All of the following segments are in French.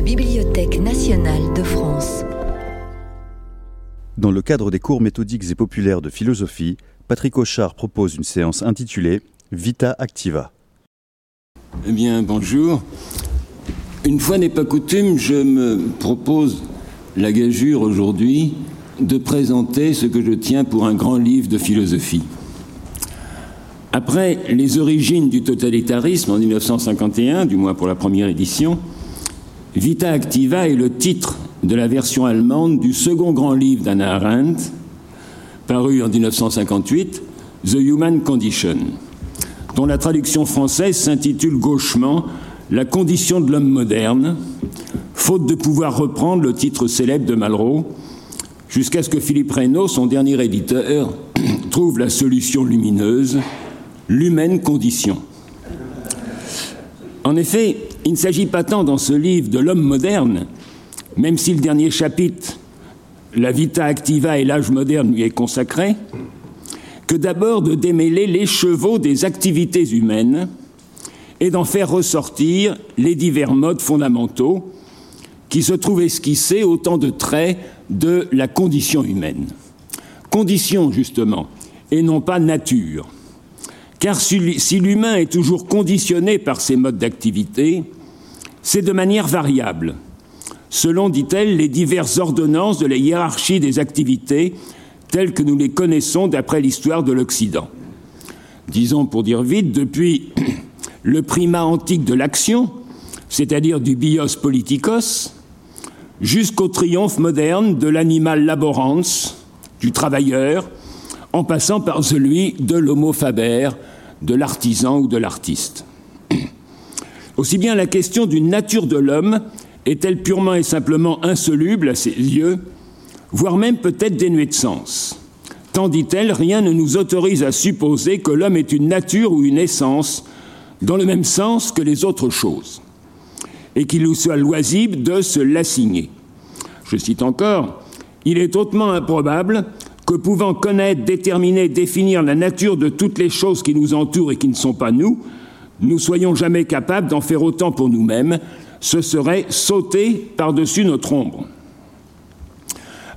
la Bibliothèque nationale de France. Dans le cadre des cours méthodiques et populaires de philosophie, Patrick Auchard propose une séance intitulée Vita Activa. Eh bien, bonjour. Une fois n'est pas coutume, je me propose la gageure aujourd'hui de présenter ce que je tiens pour un grand livre de philosophie. Après les origines du totalitarisme en 1951, du moins pour la première édition, Vita Activa est le titre de la version allemande du second grand livre d'Anna Arendt, paru en 1958, The Human Condition, dont la traduction française s'intitule gauchement La condition de l'homme moderne, faute de pouvoir reprendre le titre célèbre de Malraux, jusqu'à ce que Philippe Reynaud, son dernier éditeur, trouve la solution lumineuse l'humaine condition. En effet, il ne s'agit pas tant dans ce livre de l'homme moderne, même si le dernier chapitre, La Vita Activa et l'âge moderne, lui est consacré, que d'abord de démêler les chevaux des activités humaines et d'en faire ressortir les divers modes fondamentaux qui se trouvent esquissés autant de traits de la condition humaine. Condition, justement, et non pas nature. Car si l'humain est toujours conditionné par ses modes d'activité, c'est de manière variable, selon, dit-elle, les diverses ordonnances de la hiérarchie des activités telles que nous les connaissons d'après l'histoire de l'Occident. Disons pour dire vite, depuis le primat antique de l'action, c'est-à-dire du bios politikos, jusqu'au triomphe moderne de l'animal laborans, du travailleur, en passant par celui de l'homo faber, de l'artisan ou de l'artiste. Aussi bien la question d'une nature de l'homme est-elle purement et simplement insoluble à ses yeux, voire même peut-être dénuée de sens. Tant dit-elle, rien ne nous autorise à supposer que l'homme est une nature ou une essence dans le même sens que les autres choses, et qu'il nous soit loisible de se l'assigner. Je cite encore, Il est hautement improbable que pouvant connaître, déterminer, définir la nature de toutes les choses qui nous entourent et qui ne sont pas nous, nous soyons jamais capables d'en faire autant pour nous-mêmes, ce serait sauter par-dessus notre ombre.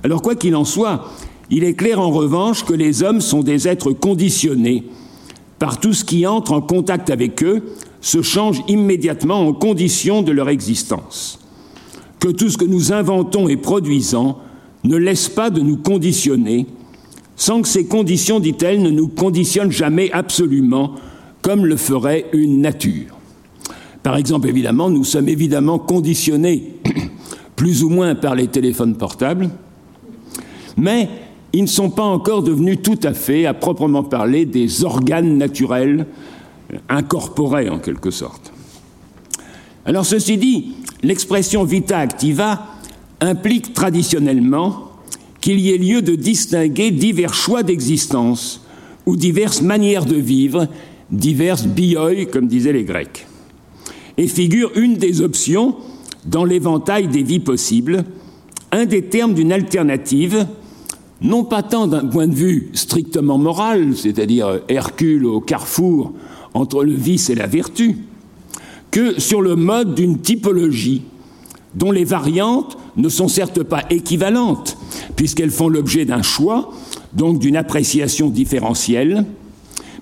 Alors quoi qu'il en soit, il est clair en revanche que les hommes sont des êtres conditionnés par tout ce qui entre en contact avec eux se change immédiatement en condition de leur existence. Que tout ce que nous inventons et produisons ne laisse pas de nous conditionner, sans que ces conditions, dit-elle, ne nous conditionnent jamais absolument, comme le ferait une nature. Par exemple, évidemment, nous sommes évidemment conditionnés, plus ou moins par les téléphones portables, mais ils ne sont pas encore devenus tout à fait, à proprement parler, des organes naturels, incorporés en quelque sorte. Alors ceci dit, l'expression vita activa implique traditionnellement qu'il y ait lieu de distinguer divers choix d'existence ou diverses manières de vivre, diverses bioi, comme disaient les Grecs, et figure une des options dans l'éventail des vies possibles, un des termes d'une alternative, non pas tant d'un point de vue strictement moral, c'est-à-dire Hercule au carrefour entre le vice et la vertu, que sur le mode d'une typologie dont les variantes ne sont certes pas équivalentes, puisqu'elles font l'objet d'un choix, donc d'une appréciation différentielle,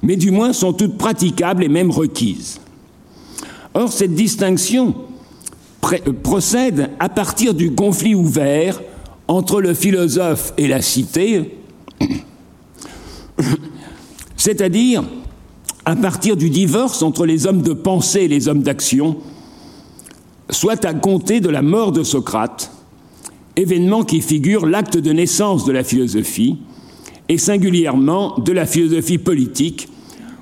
mais du moins sont toutes praticables et même requises. Or, cette distinction procède à partir du conflit ouvert entre le philosophe et la cité, c'est-à-dire à partir du divorce entre les hommes de pensée et les hommes d'action, soit à compter de la mort de Socrate, événement qui figure l'acte de naissance de la philosophie, et singulièrement de la philosophie politique,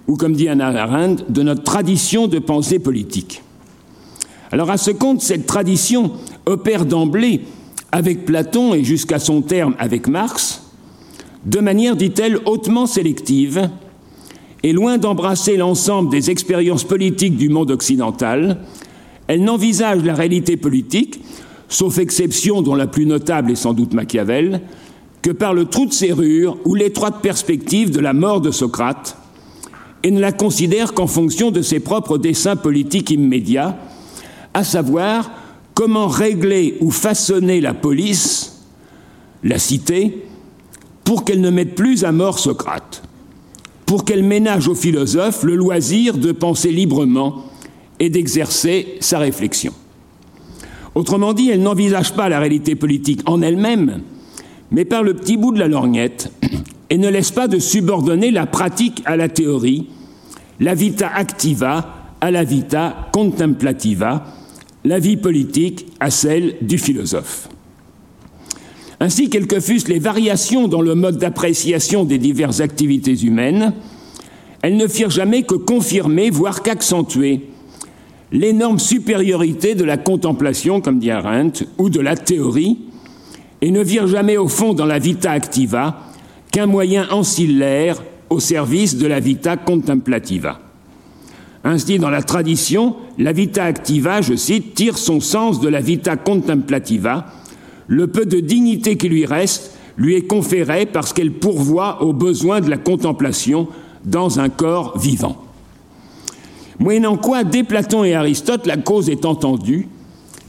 ou comme dit Anna Arendt, de notre tradition de pensée politique. Alors à ce compte, cette tradition opère d'emblée avec Platon et jusqu'à son terme avec Marx, de manière, dit-elle, hautement sélective, et loin d'embrasser l'ensemble des expériences politiques du monde occidental, elle n'envisage la réalité politique, sauf exception dont la plus notable est sans doute Machiavel, que par le trou de serrure ou l'étroite perspective de la mort de Socrate, et ne la considère qu'en fonction de ses propres desseins politiques immédiats, à savoir comment régler ou façonner la police, la cité, pour qu'elle ne mette plus à mort Socrate, pour qu'elle ménage aux philosophes le loisir de penser librement et d'exercer sa réflexion. Autrement dit, elle n'envisage pas la réalité politique en elle-même, mais par le petit bout de la lorgnette, et ne laisse pas de subordonner la pratique à la théorie, la vita activa à la vita contemplativa, la vie politique à celle du philosophe. Ainsi, quelles que fussent les variations dans le mode d'appréciation des diverses activités humaines, elles ne firent jamais que confirmer, voire qu'accentuer, l'énorme supériorité de la contemplation, comme dit Arendt, ou de la théorie, et ne virent jamais au fond dans la vita activa qu'un moyen ancillaire au service de la vita contemplativa. Ainsi, dans la tradition, la vita activa, je cite, tire son sens de la vita contemplativa. Le peu de dignité qui lui reste lui est conféré parce qu'elle pourvoit aux besoins de la contemplation dans un corps vivant. Moyennant quoi, dès Platon et Aristote, la cause est entendue,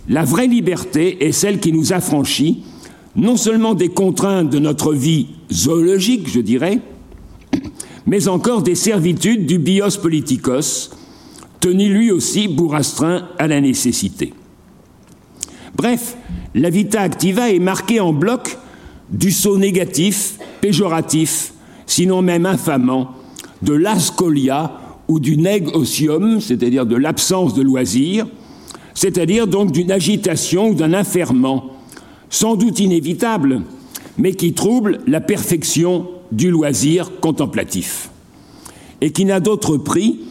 la vraie liberté est celle qui nous affranchit non seulement des contraintes de notre vie zoologique, je dirais, mais encore des servitudes du bios politikos, tenu lui aussi pour astreint à la nécessité. Bref, la vita activa est marquée en bloc du saut négatif, péjoratif, sinon même infamant, de l'ascolia ou du neg c'est-à-dire de l'absence de loisir, c'est-à-dire donc d'une agitation ou d'un affairement, sans doute inévitable, mais qui trouble la perfection du loisir contemplatif, et qui n'a d'autre prix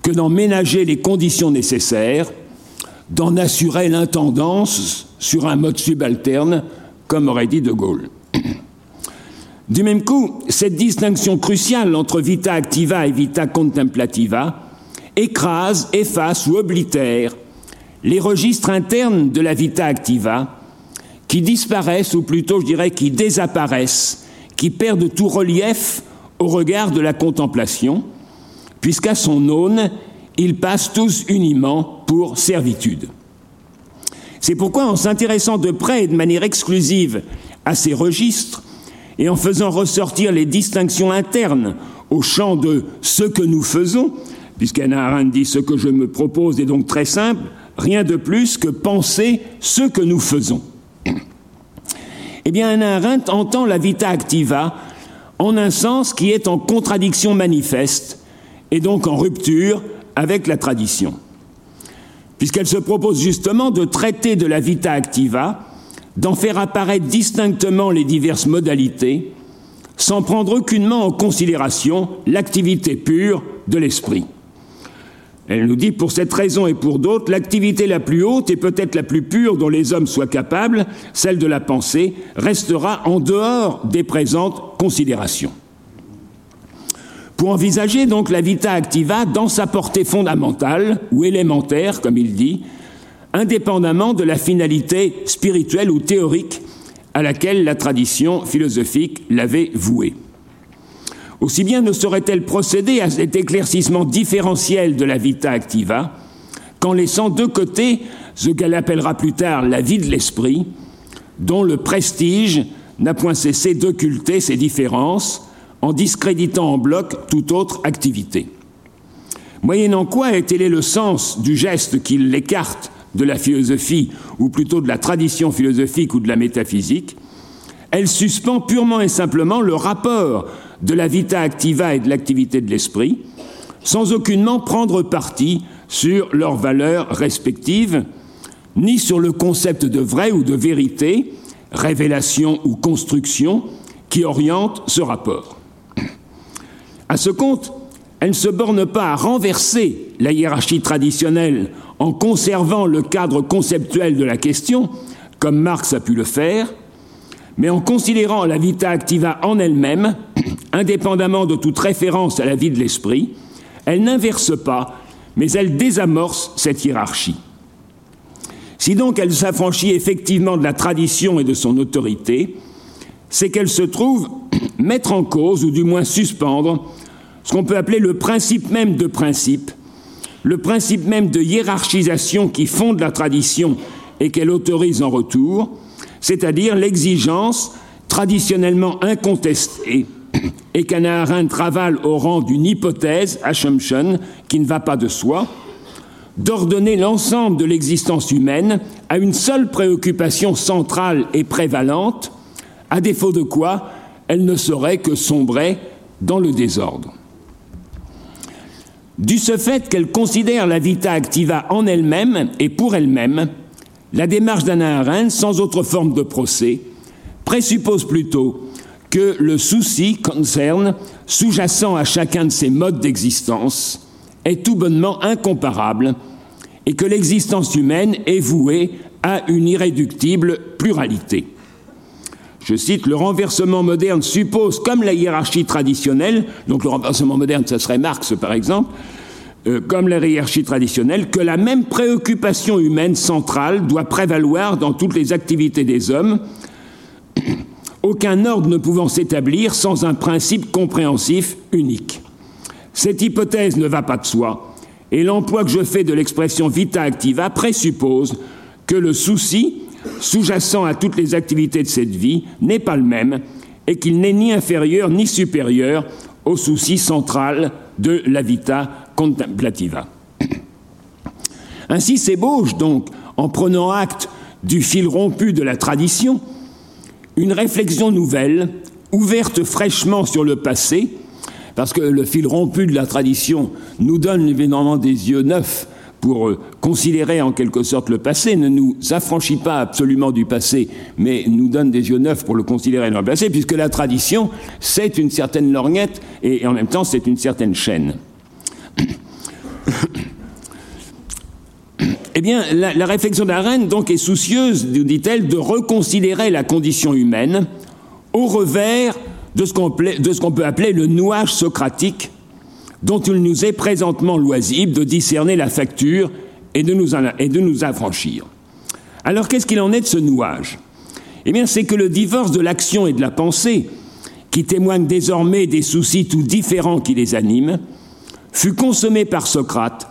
que d'en ménager les conditions nécessaires, d'en assurer l'intendance sur un mode subalterne, comme aurait dit De Gaulle. Du même coup, cette distinction cruciale entre vita activa et vita contemplativa écrase, efface ou oblitère les registres internes de la vita activa qui disparaissent, ou plutôt je dirais qui désapparaissent, qui perdent tout relief au regard de la contemplation, puisqu'à son aune, ils passent tous uniment pour servitude. C'est pourquoi, en s'intéressant de près et de manière exclusive à ces registres, et en faisant ressortir les distinctions internes au champ de ce que nous faisons, puisqu'Anna Arendt dit ce que je me propose est donc très simple, rien de plus que penser ce que nous faisons. Eh bien, Anna Arendt entend la vita activa en un sens qui est en contradiction manifeste et donc en rupture avec la tradition, puisqu'elle se propose justement de traiter de la vita activa, d'en faire apparaître distinctement les diverses modalités, sans prendre aucunement en considération l'activité pure de l'esprit. Elle nous dit, pour cette raison et pour d'autres, l'activité la plus haute et peut-être la plus pure dont les hommes soient capables, celle de la pensée, restera en dehors des présentes considérations pour envisager donc la vita activa dans sa portée fondamentale ou élémentaire, comme il dit, indépendamment de la finalité spirituelle ou théorique à laquelle la tradition philosophique l'avait vouée. Aussi bien ne saurait-elle procéder à cet éclaircissement différentiel de la vita activa qu'en laissant de côté ce qu'elle appellera plus tard la vie de l'esprit, dont le prestige n'a point cessé d'occulter ses différences, en discréditant en bloc toute autre activité. Moyennant quoi est-il le sens du geste qui l'écarte de la philosophie, ou plutôt de la tradition philosophique ou de la métaphysique, elle suspend purement et simplement le rapport de la vita activa et de l'activité de l'esprit, sans aucunement prendre parti sur leurs valeurs respectives, ni sur le concept de vrai ou de vérité, révélation ou construction, qui oriente ce rapport. À ce compte, elle ne se borne pas à renverser la hiérarchie traditionnelle en conservant le cadre conceptuel de la question, comme Marx a pu le faire, mais en considérant la vita activa en elle-même, indépendamment de toute référence à la vie de l'esprit, elle n'inverse pas, mais elle désamorce cette hiérarchie. Si donc elle s'affranchit effectivement de la tradition et de son autorité, c'est qu'elle se trouve mettre en cause, ou du moins suspendre, ce qu'on peut appeler le principe même de principe, le principe même de hiérarchisation qui fonde la tradition et qu'elle autorise en retour, c'est-à-dire l'exigence traditionnellement incontestée et qu'Anna Arendt travaille au rang d'une hypothèse, assumption, qui ne va pas de soi, d'ordonner l'ensemble de l'existence humaine à une seule préoccupation centrale et prévalente, à défaut de quoi elle ne saurait que sombrer dans le désordre. Du ce fait qu'elle considère la vita activa en elle-même et pour elle-même, la démarche d'Anna Arendt, sans autre forme de procès, présuppose plutôt que le souci concerne, sous-jacent à chacun de ces modes d'existence, est tout bonnement incomparable et que l'existence humaine est vouée à une irréductible pluralité. Je cite, le renversement moderne suppose, comme la hiérarchie traditionnelle, donc le renversement moderne, ce serait Marx par exemple, euh, comme la hiérarchie traditionnelle, que la même préoccupation humaine centrale doit prévaloir dans toutes les activités des hommes, aucun ordre ne pouvant s'établir sans un principe compréhensif unique. Cette hypothèse ne va pas de soi, et l'emploi que je fais de l'expression vita activa présuppose que le souci, sous-jacent à toutes les activités de cette vie, n'est pas le même, et qu'il n'est ni inférieur ni supérieur au souci central de la vita contemplativa. Ainsi s'ébauche donc, en prenant acte du fil rompu de la tradition, une réflexion nouvelle, ouverte fraîchement sur le passé, parce que le fil rompu de la tradition nous donne évidemment des yeux neufs pour euh, considérer en quelque sorte le passé, ne nous affranchit pas absolument du passé, mais nous donne des yeux neufs pour le considérer dans le passé, puisque la tradition, c'est une certaine lorgnette et en même temps c'est une certaine chaîne. Eh bien, la, réflexion d'Arendt donc est soucieuse, dit-elle, de reconsidérer la condition humaine au revers de ce qu'on peut appeler le nouage socratique dont il nous est présentement loisible de discerner la facture et de nous, affranchir. Alors qu'est-ce qu'il en est de ce nouage? Eh bien, c'est que le divorce de l'action et de la pensée, qui témoigne désormais des soucis tout différents qui les animent, fut consommé par Socrate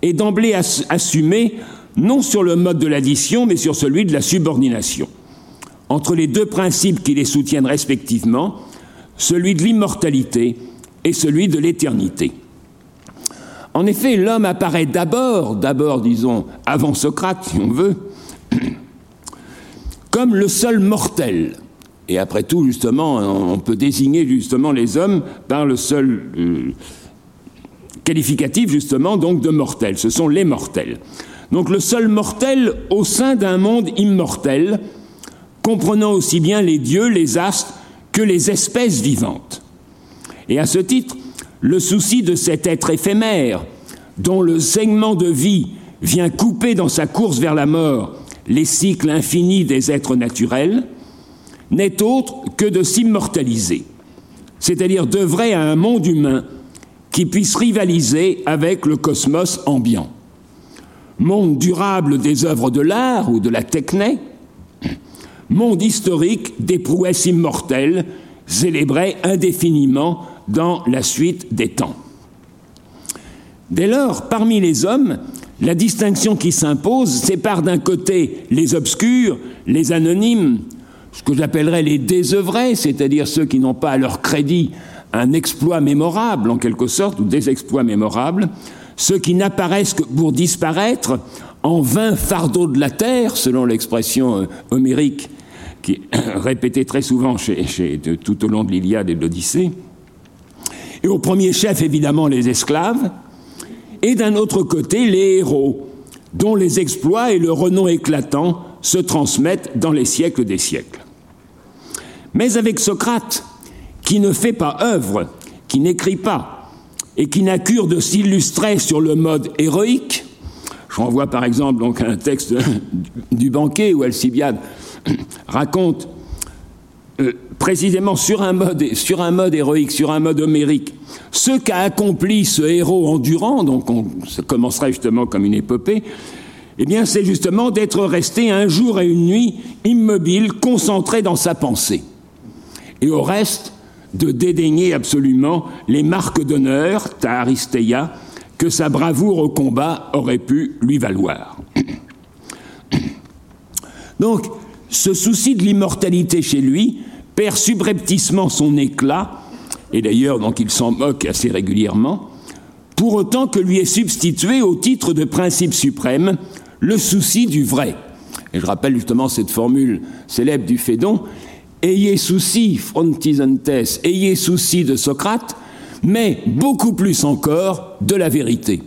et d'emblée assumé non sur le mode de l'addition, mais sur celui de la subordination, entre les deux principes qui les soutiennent respectivement, celui de l'immortalité et celui de l'éternité. En effet, l'homme apparaît d'abord, d'abord disons, avant Socrate, si on veut, comme le seul mortel. Et après tout, justement, on peut désigner justement les hommes par le seul euh, qualificatif, justement, donc de mortel. Ce sont les mortels. Donc le seul mortel au sein d'un monde immortel, comprenant aussi bien les dieux, les astres, que les espèces vivantes. Et à ce titre, le souci de cet être éphémère, dont le segment de vie vient couper dans sa course vers la mort les cycles infinis des êtres naturels, n'est autre que de s'immortaliser, c'est-à-dire d'œuvrer à un monde humain qui puisse rivaliser avec le cosmos ambiant. Monde durable des œuvres de l'art ou de la techné, monde historique des prouesses immortelles, célébrées indéfiniment dans la suite des temps. Dès lors, parmi les hommes, la distinction qui s'impose sépare d'un côté les obscurs, les anonymes, ce que j'appellerais les désœuvrés, c'est-à-dire ceux qui n'ont pas à leur crédit un exploit mémorable, en quelque sorte, ou des exploits mémorables, ceux qui n'apparaissent que pour disparaître en vain fardeau de la terre, selon l'expression euh, homérique qui est répétée très souvent tout au long de l'Iliade et de l'Odyssée, et au premier chef évidemment les esclaves, et d'un autre côté les héros, dont les exploits et le renom éclatant se transmettent dans les siècles des siècles. Mais avec Socrate, qui ne fait pas œuvre, qui n'écrit pas, et qui n'a cure de s'illustrer sur le mode héroïque, je renvoie par exemple à un texte du banquet où Alcibiade raconte euh, précisément sur un, mode, sur un mode héroïque, sur un mode homérique, ce qu'a accompli ce héros endurant, donc on, ça commencerait justement comme une épopée, eh bien c'est justement d'être resté un jour et une nuit immobile, concentré dans sa pensée. Et au reste, de dédaigner absolument les marques d'honneur, ta Aristeia, que sa bravoure au combat aurait pu lui valoir. Donc, ce souci de l'immortalité chez lui perd subrepticement son éclat, et d'ailleurs donc il s'en moque assez régulièrement, pour autant que lui est substitué au titre de principe suprême le souci du vrai. Et je rappelle justement cette formule célèbre du Phédon Ayez souci, frontisentes, ayez souci de Socrate, mais beaucoup plus encore de la vérité.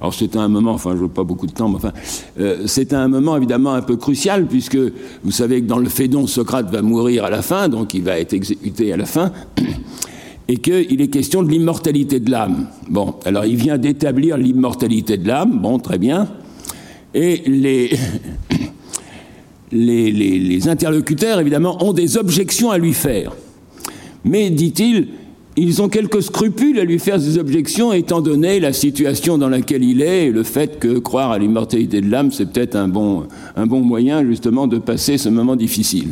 Alors c'est un moment, enfin je veux pas beaucoup de temps, mais enfin euh, c'est un moment évidemment un peu crucial puisque vous savez que dans le Phédon, Socrate va mourir à la fin, donc il va être exécuté à la fin, et qu'il est question de l'immortalité de l'âme. Bon, alors il vient d'établir l'immortalité de l'âme, bon très bien, et les, les, les interlocuteurs évidemment ont des objections à lui faire. Mais dit-il, ils ont quelques scrupules à lui faire des objections, étant donné la situation dans laquelle il est et le fait que croire à l'immortalité de l'âme, c'est peut-être un bon, un bon moyen justement de passer ce moment difficile.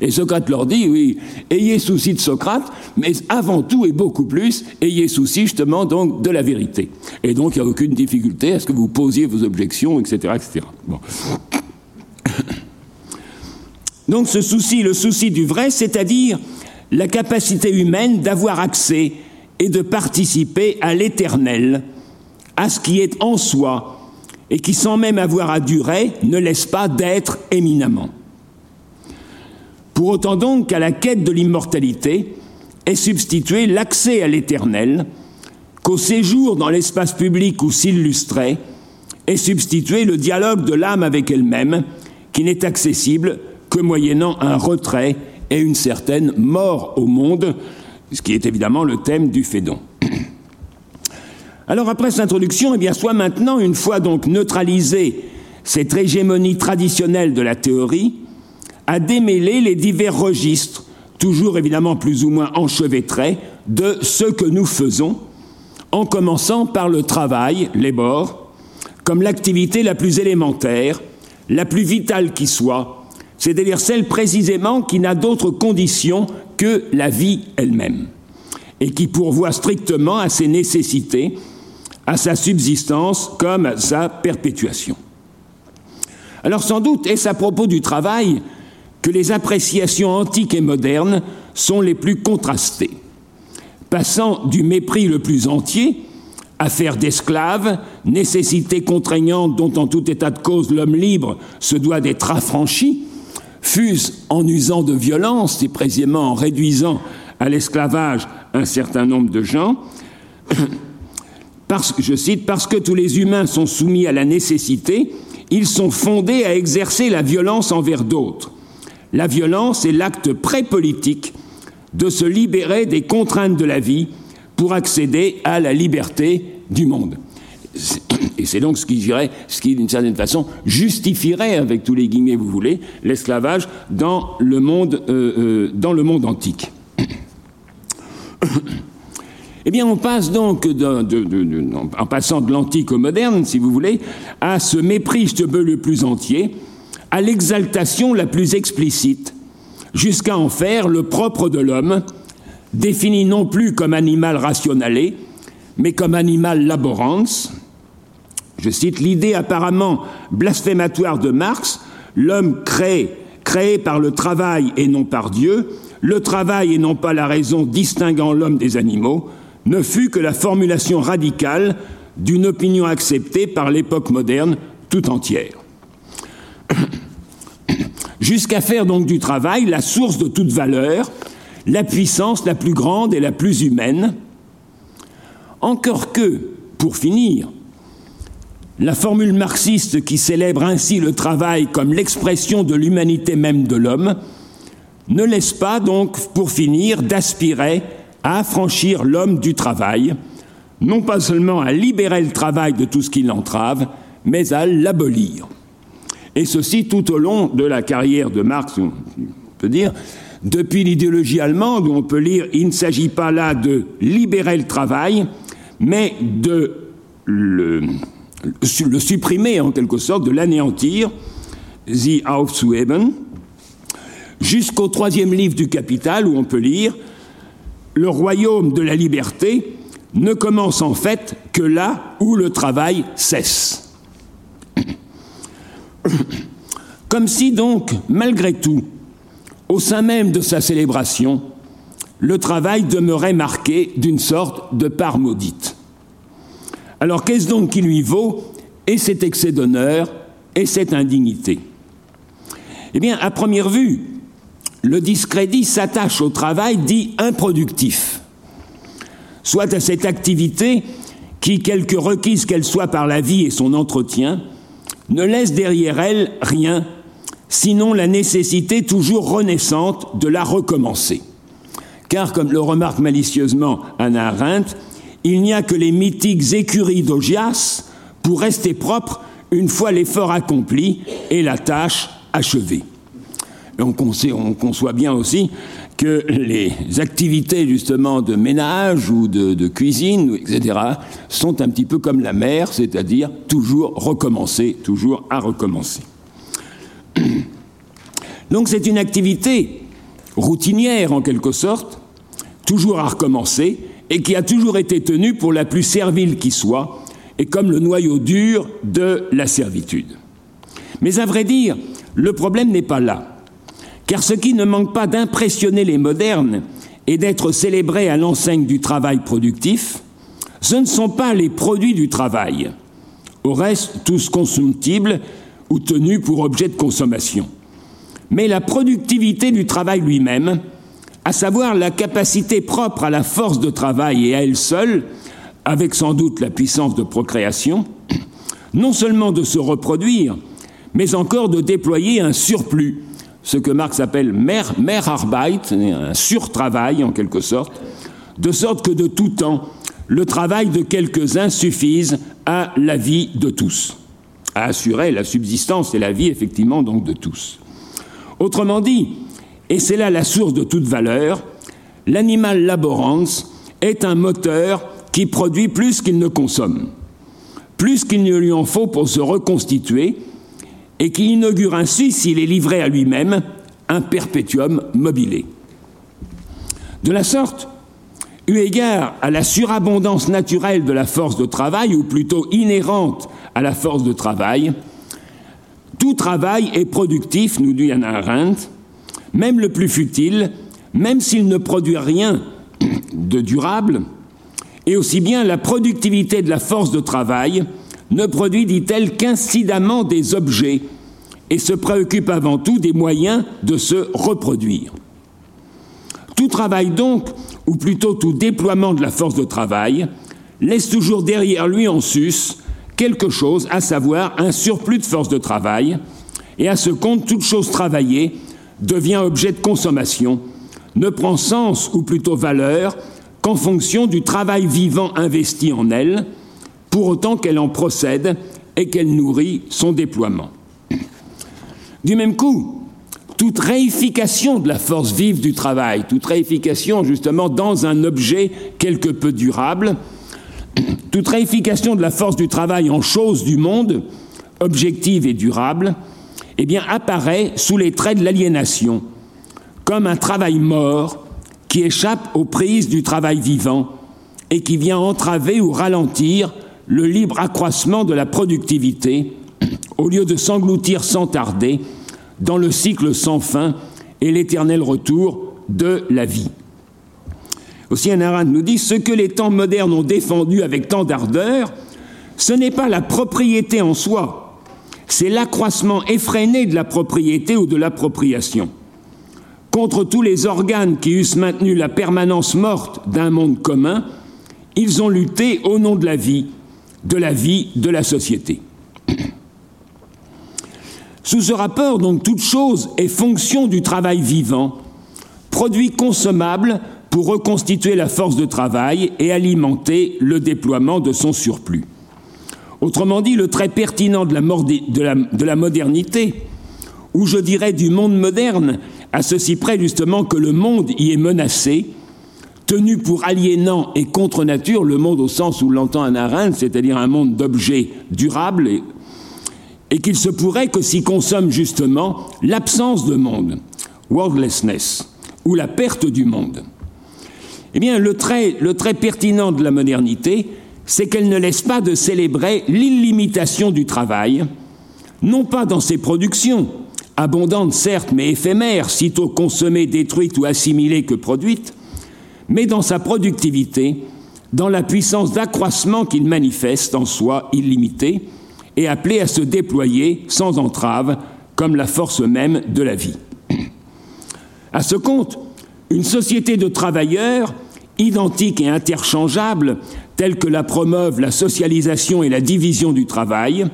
Et Socrate leur dit, oui, ayez souci de Socrate, mais avant tout et beaucoup plus, ayez souci justement donc de la vérité. Et donc il n'y a aucune difficulté à ce que vous posiez vos objections, etc. etc. Bon. Donc ce souci, le souci du vrai, c'est-à-dire la capacité humaine d'avoir accès et de participer à l'éternel, à ce qui est en soi, et qui, sans même avoir à durer, ne laisse pas d'être éminemment. Pour autant donc qu'à la quête de l'immortalité est substitué l'accès à l'éternel, qu'au séjour dans l'espace public où s'illustrait est substitué le dialogue de l'âme avec elle-même, qui n'est accessible que moyennant un retrait et une certaine mort au monde, ce qui est évidemment le thème du Fédon. Alors après cette introduction, eh bien, soit maintenant, une fois donc neutralisée cette hégémonie traditionnelle de la théorie, à démêler les divers registres, toujours évidemment plus ou moins enchevêtrés, de ce que nous faisons, en commençant par le travail, les bords, comme l'activité la plus élémentaire, la plus vitale qui soit, c'est-à-dire celle précisément qui n'a d'autre condition que la vie elle-même, et qui pourvoit strictement à ses nécessités, à sa subsistance comme à sa perpétuation. Alors sans doute est-ce à propos du travail que les appréciations antiques et modernes sont les plus contrastées, passant du mépris le plus entier, affaire d'esclaves, nécessité contraignante dont en tout état de cause l'homme libre se doit d'être affranchi, fût-ce en usant de violence et précisément en réduisant à l'esclavage un certain nombre de gens, parce, je cite, parce que tous les humains sont soumis à la nécessité, ils sont fondés à exercer la violence envers d'autres. La violence est l'acte pré-politique de se libérer des contraintes de la vie pour accéder à la liberté du monde. Et c'est donc ce qui, dirait, ce qui, d'une certaine façon, justifierait, avec tous les guillemets vous voulez, l'esclavage dans le monde, euh, euh, dans le monde antique. Eh bien, on passe donc, en passant de l'antique au moderne, si vous voulez, à ce mépris, je veux, le plus entier, à l'exaltation la plus explicite, jusqu'à en faire le propre de l'homme, défini non plus comme animal rationalé, mais comme animal laborans, je cite l'idée apparemment blasphématoire de Marx, l'homme créé, créé par le travail et non par Dieu, le travail et non pas la raison distinguant l'homme des animaux, ne fut que la formulation radicale d'une opinion acceptée par l'époque moderne tout entière. Jusqu'à faire donc du travail la source de toute valeur, la puissance la plus grande et la plus humaine, encore que, pour finir, la formule marxiste qui célèbre ainsi le travail comme l'expression de l'humanité même de l'homme ne laisse pas donc, pour finir, d'aspirer à affranchir l'homme du travail, non pas seulement à libérer le travail de tout ce qui l'entrave, mais à l'abolir. Et ceci tout au long de la carrière de Marx, on peut dire, depuis l'idéologie allemande, où on peut lire Il ne s'agit pas là de libérer le travail, mais de le le supprimer en quelque sorte, de l'anéantir, The Aufzuheben, jusqu'au troisième livre du Capital où on peut lire Le royaume de la liberté ne commence en fait que là où le travail cesse. Comme si donc, malgré tout, au sein même de sa célébration, le travail demeurait marqué d'une sorte de part maudite. Alors qu'est-ce donc qui lui vaut et cet excès d'honneur et cette indignité? Eh bien, à première vue, le discrédit s'attache au travail dit improductif, soit à cette activité qui, quelque requise qu'elle soit par la vie et son entretien, ne laisse derrière elle rien, sinon la nécessité toujours renaissante de la recommencer. Car, comme le remarque malicieusement Anna Arendt, il n'y a que les mythiques écuries d'Ogias pour rester propre une fois l'effort accompli et la tâche achevée. on, conçoit bien aussi que les activités justement de ménage ou de, de, cuisine, etc., sont un petit peu comme la mer, c'est-à-dire toujours recommencer, toujours à recommencer. Donc c'est une activité routinière en quelque sorte, toujours à recommencer, et qui a toujours été tenue pour la plus servile qui soit, et comme le noyau dur de la servitude. Mais à vrai dire, le problème n'est pas là, car ce qui ne manque pas d'impressionner les modernes et d'être célébré à l'enseigne du travail productif, ce ne sont pas les produits du travail, au reste tous consommables ou tenus pour objet de consommation, mais la productivité du travail lui-même, à savoir la capacité propre à la force de travail et à elle seule avec sans doute la puissance de procréation, non seulement de se reproduire, mais encore de déployer un surplus, ce que Marx appelle Mehrarbeit, un surtravail en quelque sorte, de sorte que de tout temps, le travail de quelques-uns suffise à la vie de tous, à assurer la subsistance et la vie effectivement donc de tous. Autrement dit, et c'est là la source de toute valeur, l'animal laborans est un moteur qui produit plus qu'il ne consomme, plus qu'il ne lui en faut pour se reconstituer, et qui inaugure ainsi, s'il est livré à lui-même, un perpétuum mobile. De la sorte, eu égard à la surabondance naturelle de la force de travail, ou plutôt inhérente à la force de travail, tout travail est productif, nous dit Anna Arendt, même le plus futile, même s'il ne produit rien de durable, et aussi bien la productivité de la force de travail ne produit, dit-elle, qu'incidemment des objets et se préoccupe avant tout des moyens de se reproduire. Tout travail donc, ou plutôt tout déploiement de la force de travail, laisse toujours derrière lui en sus quelque chose, à savoir un surplus de force de travail, et à ce compte toute chose travaillée devient objet de consommation, ne prend sens ou plutôt valeur qu'en fonction du travail vivant investi en elle, pour autant qu'elle en procède et qu'elle nourrit son déploiement. Du même coup, toute réification de la force vive du travail, toute réification justement dans un objet quelque peu durable, toute réification de la force du travail en chose du monde, objective et durable, eh bien apparaît sous les traits de l'aliénation, comme un travail mort qui échappe aux prises du travail vivant et qui vient entraver ou ralentir le libre accroissement de la productivité au lieu de s'engloutir sans tarder dans le cycle sans fin et l'éternel retour de la vie. Aussi, Anna nous dit ce que les temps modernes ont défendu avec tant d'ardeur, ce n'est pas la propriété en soi, c'est l'accroissement effréné de la propriété ou de l'appropriation contre tous les organes qui eussent maintenu la permanence morte d'un monde commun, ils ont lutté au nom de la vie, de la vie de la société. Sous ce rapport, donc, toute chose est fonction du travail vivant, produit consommable pour reconstituer la force de travail et alimenter le déploiement de son surplus. Autrement dit, le trait pertinent de la, de la, de la modernité, ou je dirais du monde moderne, à ceci près justement que le monde y est menacé, tenu pour aliénant et contre nature, le monde au sens où l'entend un Arendt, c'est-à-dire un monde d'objets durables, et, qu'il se pourrait que s'y consomme justement l'absence de monde, worldlessness, ou la perte du monde. Eh bien, le trait pertinent de la modernité, c'est qu'elle ne laisse pas de célébrer l'illimitation du travail, non pas dans ses productions, abondante certes, mais éphémère, sitôt consommée, détruite ou assimilée que produite, mais dans sa productivité, dans la puissance d'accroissement qu'il manifeste en soi illimitée et appelé à se déployer sans entrave comme la force même de la vie. À ce compte, une société de travailleurs, identique et interchangeable, telle que la promeuvent la socialisation et la division du travail,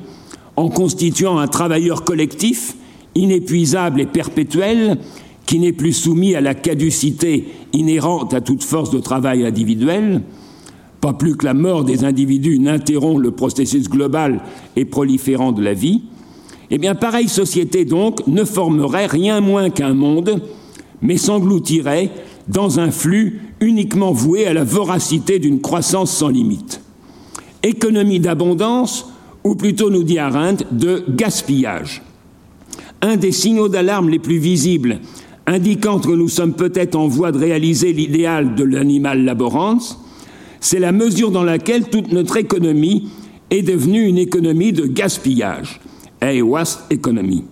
en constituant un travailleur collectif, inépuisable et perpétuel, qui n'est plus soumis à la caducité inhérente à toute force de travail individuelle, pas plus que la mort des individus n'interrompt le processus global et proliférant de la vie, eh bien, pareille société, donc, ne formerait rien moins qu'un monde, mais s'engloutirait dans un flux uniquement voué à la voracité d'une croissance sans limite. Économie d'abondance, ou plutôt, nous dit Arendt, de gaspillage. Un des signaux d'alarme les plus visibles indiquant que nous sommes peut-être en voie de réaliser l'idéal de l'animal laborans, c'est la mesure dans laquelle toute notre économie est devenue une économie de gaspillage, a waste economy,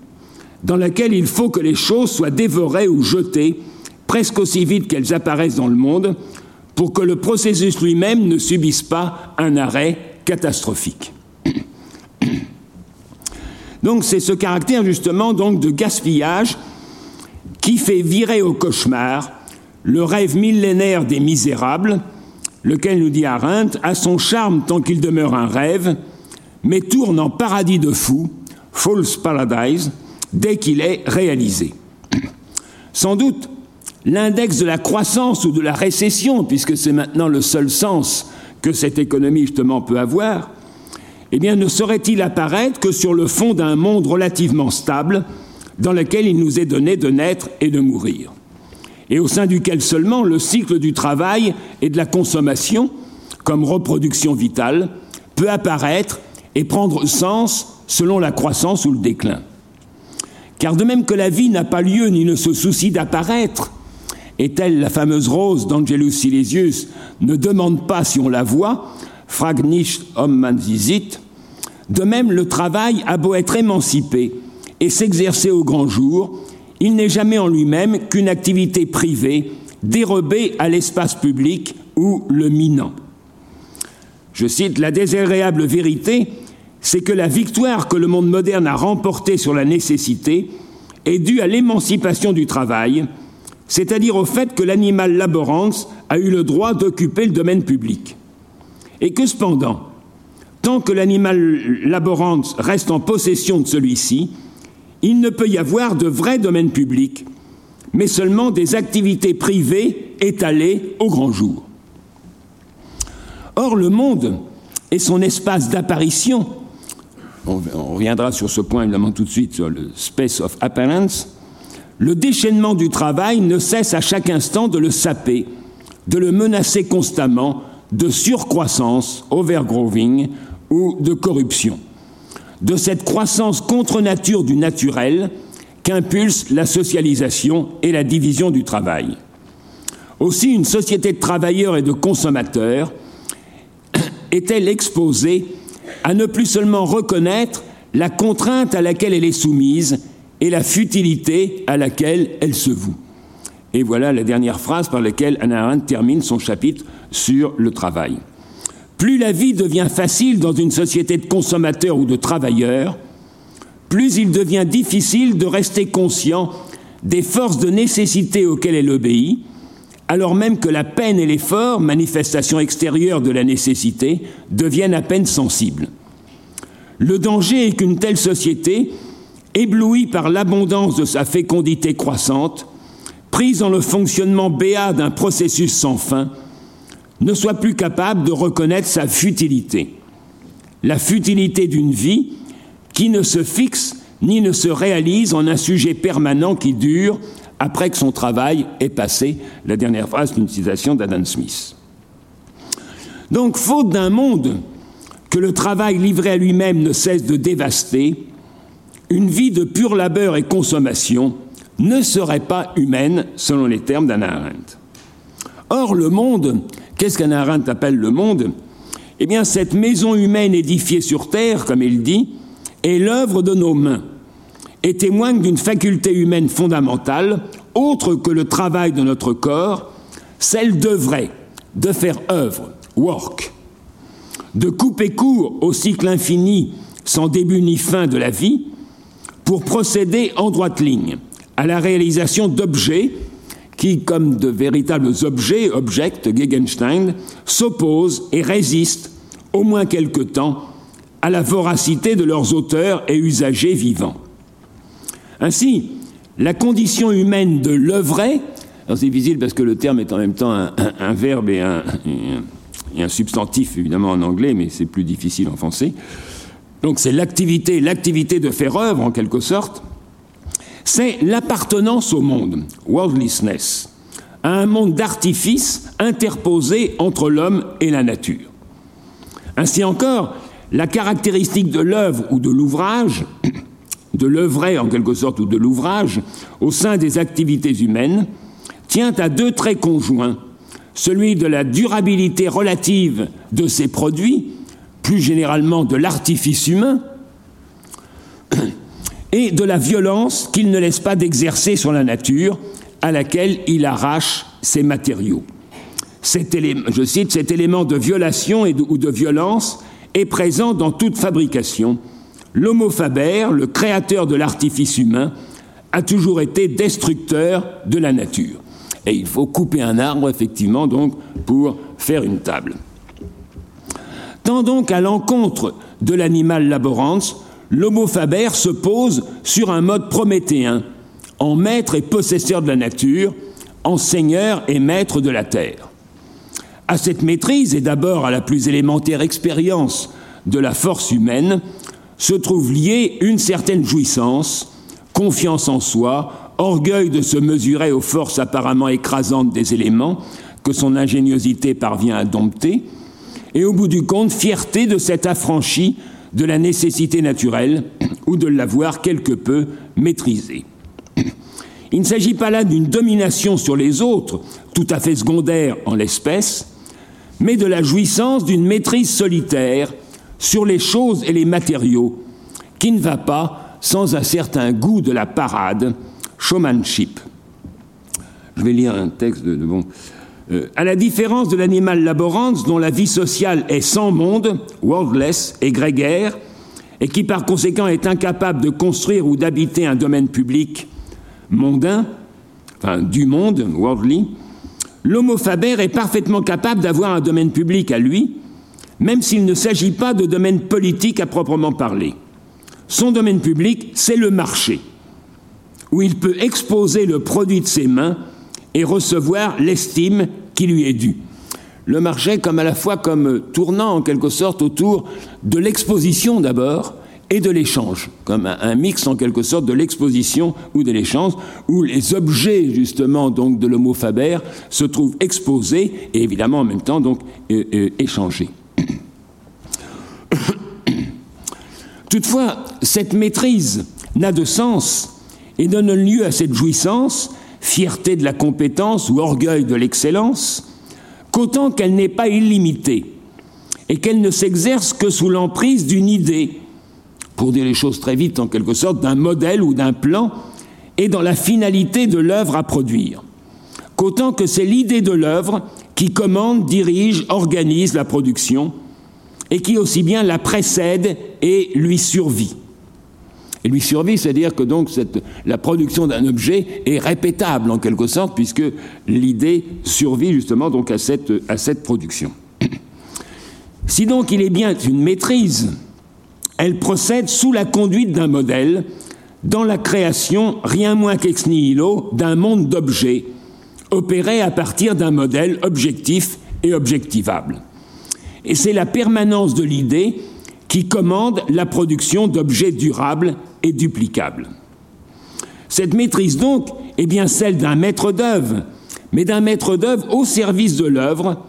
dans laquelle il faut que les choses soient dévorées ou jetées presque aussi vite qu'elles apparaissent dans le monde pour que le processus lui-même ne subisse pas un arrêt catastrophique. Donc c'est ce caractère justement donc de gaspillage qui fait virer au cauchemar le rêve millénaire des misérables, lequel nous dit Arendt a son charme tant qu'il demeure un rêve, mais tourne en paradis de fou, false paradise, dès qu'il est réalisé. Sans doute, l'index de la croissance ou de la récession, puisque c'est maintenant le seul sens que cette économie justement peut avoir, eh bien, ne saurait-il apparaître que sur le fond d'un monde relativement stable dans lequel il nous est donné de naître et de mourir, et au sein duquel seulement le cycle du travail et de la consommation, comme reproduction vitale, peut apparaître et prendre sens selon la croissance ou le déclin. Car de même que la vie n'a pas lieu ni ne se soucie d'apparaître, et telle la fameuse rose d'Angelus Silesius ne demande pas si on la voit, frag nicht de même le travail a beau être émancipé et s'exercer au grand jour, il n'est jamais en lui-même qu'une activité privée dérobée à l'espace public ou le minant. Je cite La désagréable vérité, c'est que la victoire que le monde moderne a remportée sur la nécessité est due à l'émancipation du travail, c'est-à-dire au fait que l'animal laborans a eu le droit d'occuper le domaine public. Et que cependant, tant que l'animal laborans reste en possession de celui-ci, il ne peut y avoir de vrai domaine public, mais seulement des activités privées étalées au grand jour. Or, le monde est son espace d'apparition. On, reviendra sur ce point évidemment tout de suite sur le space of appearance. Le déchaînement du travail ne cesse à chaque instant de le saper, de le menacer constamment de surcroissance, overgrowing ou de corruption de cette croissance contre nature du naturel qu'impulse la socialisation et la division du travail. Aussi, une société de travailleurs et de consommateurs est-elle exposée à ne plus seulement reconnaître la contrainte à laquelle elle est soumise et la futilité à laquelle elle se voue. Et voilà la dernière phrase par laquelle Anna termine son chapitre sur le travail. Plus la vie devient facile dans une société de consommateurs ou de travailleurs, plus il devient difficile de rester conscient des forces de nécessité auxquelles elle obéit, alors même que la peine et l'effort, manifestation extérieure de la nécessité, deviennent à peine sensibles. Le danger est qu'une telle société, éblouie par l'abondance de sa fécondité croissante, prise dans le fonctionnement béat d'un processus sans fin, ne soit plus capable de reconnaître sa futilité, la futilité d'une vie qui ne se fixe ni ne se réalise en un sujet permanent qui dure après que son travail est passé. La dernière phrase d'une citation d'Adam Smith. Donc, faute d'un monde que le travail livré à lui-même ne cesse de dévaster, une vie de pur labeur et consommation ne serait pas humaine, selon les termes d'Anna Arendt. Or, le monde Qu'est-ce qu'un Arendt appelle le monde? Eh bien, cette maison humaine édifiée sur terre, comme il dit, est l'œuvre de nos mains. et témoigne d'une faculté humaine fondamentale, autre que le travail de notre corps, celle d'œuvrer, de faire œuvre, work, de couper court au cycle infini sans début ni fin de la vie, pour procéder en droite ligne à la réalisation d'objets qui, comme de véritables objets, objects, Gegenstein, s'opposent et résistent, au moins quelque temps, à la voracité de leurs auteurs et usagers vivants. Ainsi, la condition humaine de l'œuvrer, c'est difficile parce que le terme est en même temps un, verbe et un, et un, substantif, évidemment en anglais, mais c'est plus difficile en français. Donc c'est l'activité, l'activité de faire œuvre en quelque sorte, c'est l'appartenance au monde, worldlessness, à un monde d'artifice interposé entre l'homme et la nature. Ainsi encore, la caractéristique de l'œuvre ou de l'ouvrage, de l'œuvre en quelque sorte ou de l'ouvrage, au sein des activités humaines, tient à deux traits conjoints, celui de la durabilité relative de ces produits, plus généralement de l'artifice humain, et de la violence qu'il ne laisse pas d'exercer sur la nature à laquelle il arrache ses matériaux. je cite, cet élément de violation ou de violence est présent dans toute fabrication. L'homo faber, le créateur de l'artifice humain, a toujours été destructeur de la nature. Et il faut couper un arbre, effectivement, donc, pour faire une table. Tant donc à l'encontre de l'animal laborans, l'homo faber se pose sur un mode prométhéen, en maître et possesseur de la nature, en seigneur et maître de la terre. À cette maîtrise, et d'abord à la plus élémentaire expérience de la force humaine, se trouve liée une certaine jouissance, confiance en soi, orgueil de se mesurer aux forces apparemment écrasantes des éléments que son ingéniosité parvient à dompter, et au bout du compte, fierté de s'être affranchi de la nécessité naturelle ou de l'avoir quelque peu maîtrisée. Il ne s'agit pas là d'une domination sur les autres, tout à fait secondaire en l'espèce, mais de la jouissance d'une maîtrise solitaire sur les choses et les matériaux, qui ne va pas sans un certain goût de la parade, showmanship. Je vais lire un texte de, bon. Euh, à la différence de l'animal laborans, dont la vie sociale est sans monde, worldless et grégaire, et qui par conséquent est incapable de construire ou d'habiter un domaine public mondain, enfin du monde, worldly, l'homo faber est parfaitement capable d'avoir un domaine public à lui, même s'il ne s'agit pas de domaine politique à proprement parler. Son domaine public, c'est le marché, où il peut exposer le produit de ses mains et recevoir l'estime qui lui est due. Le marché comme à la fois comme tournant en quelque sorte autour de l'exposition d'abord et de l'échange, comme un, mix en quelque sorte de l'exposition ou de l'échange, où les objets justement donc de l'homo faber se trouvent exposés et évidemment en même temps donc euh, euh, échangés. Toutefois, cette maîtrise n'a de sens et donne lieu à cette jouissance fierté de la compétence ou orgueil de l'excellence, qu'autant qu'elle n'est pas illimitée et qu'elle ne s'exerce que sous l'emprise d'une idée, pour dire les choses très vite en quelque sorte, d'un modèle ou d'un plan, et dans la finalité de l'œuvre à produire. Qu'autant que c'est l'idée de l'œuvre qui commande, dirige, organise la production, et qui aussi bien la précède et lui survit et lui survit, c'est-à-dire que donc la production d'un objet est répétable en quelque sorte, puisque l'idée survit justement donc à cette, à cette production. Si donc il est bien une maîtrise, elle procède sous la conduite d'un modèle, dans la création, rien moins qu'ex nihilo, d'un monde d'objets, opéré à partir d'un modèle objectif et objectivable. Et c'est la permanence de l'idée qui commande la production d'objets durables et duplicables. Cette maîtrise donc est bien celle d'un maître d'œuvre, mais d'un maître d'œuvre au service de l'œuvre,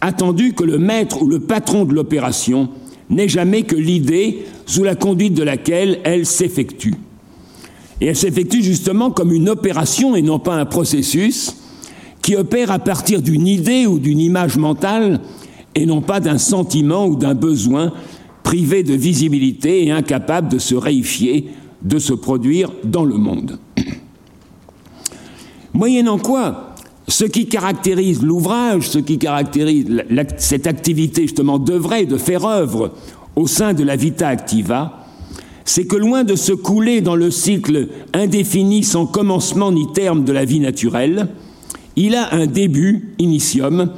attendu que le maître ou le patron de l'opération n'est jamais que l'idée sous la conduite de laquelle elle s'effectue. Et elle s'effectue justement comme une opération et non pas un processus qui opère à partir d'une idée ou d'une image mentale et non pas d'un sentiment ou d'un besoin privé de visibilité et incapable de se réifier de se produire dans le monde. Moyennant quoi, ce qui caractérise l'ouvrage, ce qui caractérise cette activité justement d'œuvrer, de faire œuvre au sein de la vita activa, c'est que loin de se couler dans le cycle indéfini sans commencement ni terme de la vie naturelle, il a un début, initium,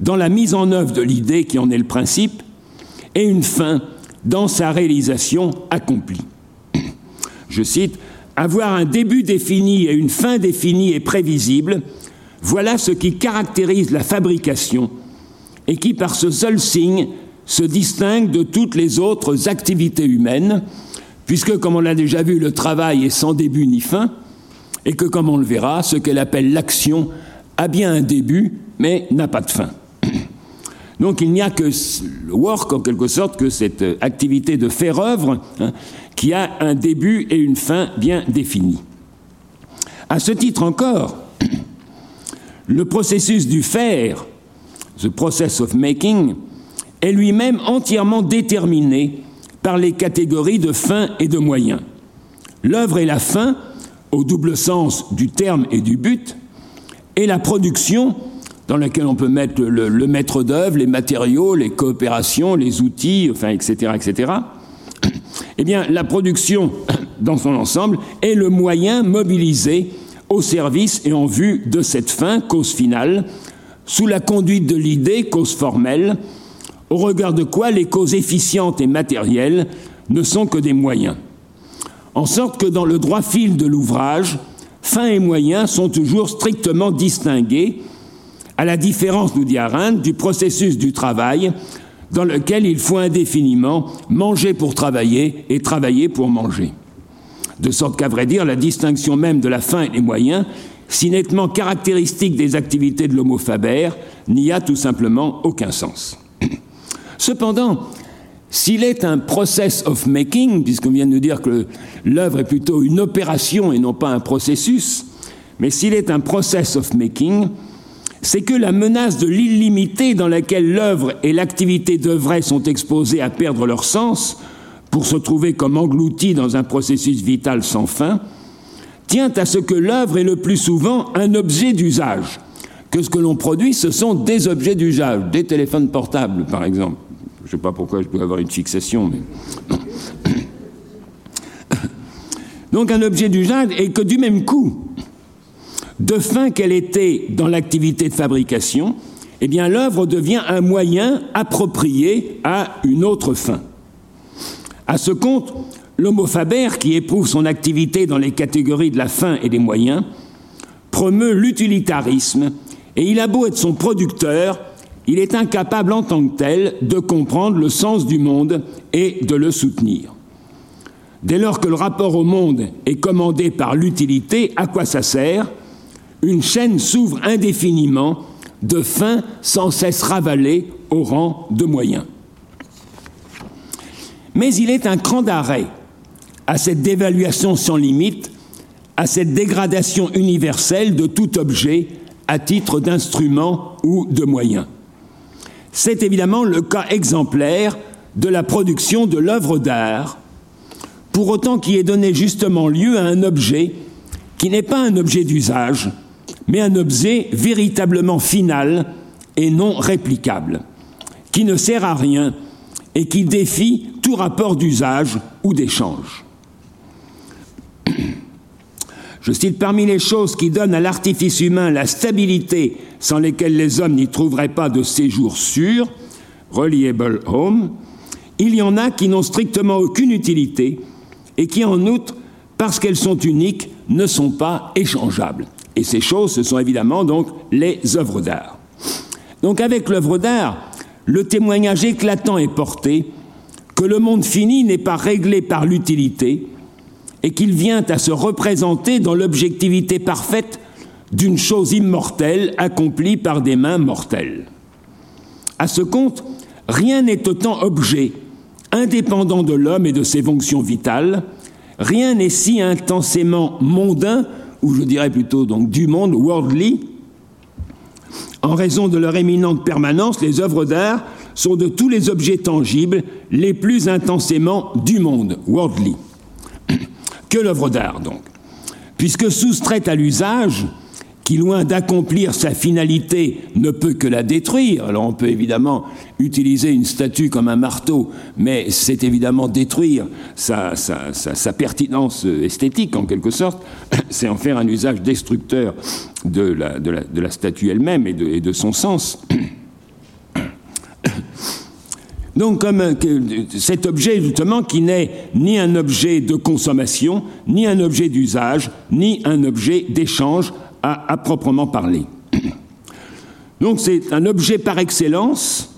dans la mise en œuvre de l'idée qui en est le principe, et une fin dans sa réalisation accomplie. Je cite, Avoir un début défini et une fin définie et prévisible, voilà ce qui caractérise la fabrication et qui, par ce seul signe, se distingue de toutes les autres activités humaines, puisque, comme on l'a déjà vu, le travail est sans début ni fin, et que, comme on le verra, ce qu'elle appelle l'action a bien un début, mais n'a pas de fin. Donc il n'y a que le work, en quelque sorte, que cette activité de faire œuvre, hein, qui a un début et une fin bien définis. À ce titre encore, le processus du faire, the process of making, est lui-même entièrement déterminé par les catégories de fin et de moyen. L'œuvre est la fin, au double sens du terme et du but, et la production, dans laquelle on peut mettre le, maître d'œuvre, les matériaux, les coopérations, les outils, enfin, etc., etc. Eh bien, la production, dans son ensemble, est le moyen mobilisé au service et en vue de cette fin, cause finale, sous la conduite de l'idée, cause formelle, au regard de quoi les causes efficientes et matérielles ne sont que des moyens. En sorte que dans le droit fil de l'ouvrage, fin et moyen sont toujours strictement distingués, à la différence, nous dit Arendt, du processus du travail, dans lequel il faut indéfiniment manger pour travailler et travailler pour manger. De sorte qu'à vrai dire, la distinction même de la fin et des moyens, si nettement caractéristique des activités de l'homo faber, n'y a tout simplement aucun sens. Cependant, s'il est un process of making, puisqu'on vient de nous dire que l'œuvre est plutôt une opération et non pas un processus, mais s'il est un process of making, c'est que la menace de l'illimité dans laquelle l'œuvre et l'activité d'œuvrer sont exposées à perdre leur sens, pour se trouver comme engloutis dans un processus vital sans fin, tient à ce que l'œuvre est le plus souvent un objet d'usage, que ce que l'on produit, ce sont des objets d'usage, des téléphones portables, par exemple. Je ne sais pas pourquoi je dois avoir une fixation, mais. Donc un objet d'usage et que du même coup, de fin qu'elle était dans l'activité de fabrication, eh bien l'œuvre devient un moyen approprié à une autre fin. À ce compte, l'homo faber, qui éprouve son activité dans les catégories de la fin et des moyens, promeut l'utilitarisme, et il a beau être son producteur, il est incapable en tant que tel de comprendre le sens du monde et de le soutenir. Dès lors que le rapport au monde est commandé par l'utilité, à quoi ça sert? Une chaîne s'ouvre indéfiniment de fins sans cesse ravalées au rang de moyens. Mais il est un cran d'arrêt à cette dévaluation sans limite, à cette dégradation universelle de tout objet à titre d'instrument ou de moyen. C'est évidemment le cas exemplaire de la production de l'œuvre d'art, pour autant qui ait donné justement lieu à un objet qui n'est pas un objet d'usage, mais un objet véritablement final et non réplicable, qui ne sert à rien et qui défie tout rapport d'usage ou d'échange. Je cite parmi les choses qui donnent à l'artifice humain la stabilité sans lesquelles les hommes n'y trouveraient pas de séjour sûr, reliable home, il y en a qui n'ont strictement aucune utilité et qui en outre, parce qu'elles sont uniques, ne sont pas échangeables. Et ces choses, ce sont évidemment donc les œuvres d'art. Donc avec l'œuvre d'art, le témoignage éclatant est porté que le monde fini n'est pas réglé par l'utilité et qu'il vient à se représenter dans l'objectivité parfaite d'une chose immortelle accomplie par des mains mortelles. À ce compte, rien n'est autant objet, indépendant de l'homme et de ses fonctions vitales, rien n'est si intensément mondain, ou je dirais plutôt du monde, worldly, en raison de leur éminente permanence, les œuvres d'art sont de tous les objets tangibles les plus intensément du monde, worldly. que l'œuvre d'art, donc. Puisque soustraite à l'usage, qui, loin d'accomplir sa finalité, ne peut que la détruire. Alors on peut évidemment utiliser une statue comme un marteau, mais c'est évidemment détruire sa, pertinence esthétique, en quelque sorte. C'est en faire un usage destructeur de la, statue elle-même et de, son sens. Donc, comme cet objet, justement, qui n'est ni un objet de consommation, ni un objet d'usage, ni un objet d'échange à, proprement parler. Donc c'est un objet par excellence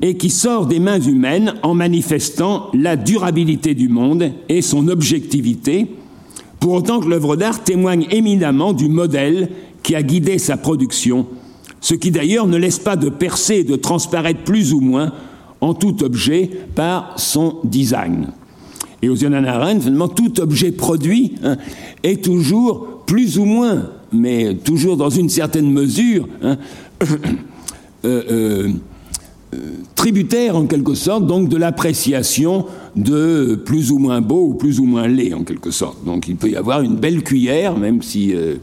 et qui sort des mains humaines en manifestant la durabilité du monde et son objectivité, pour autant que l'œuvre d'art témoigne éminemment du modèle qui a guidé sa production, ce qui d'ailleurs ne laisse pas de percer et de transparaître plus ou moins en tout objet par son design. Et aux yeux d'Anna finalement, tout objet produit hein, est toujours plus ou moins, mais toujours dans une certaine mesure, hein, euh, euh, tributaire en quelque sorte donc de l'appréciation de plus ou moins beau ou plus ou moins laid en quelque sorte. Donc il peut y avoir une belle cuillère, même si euh,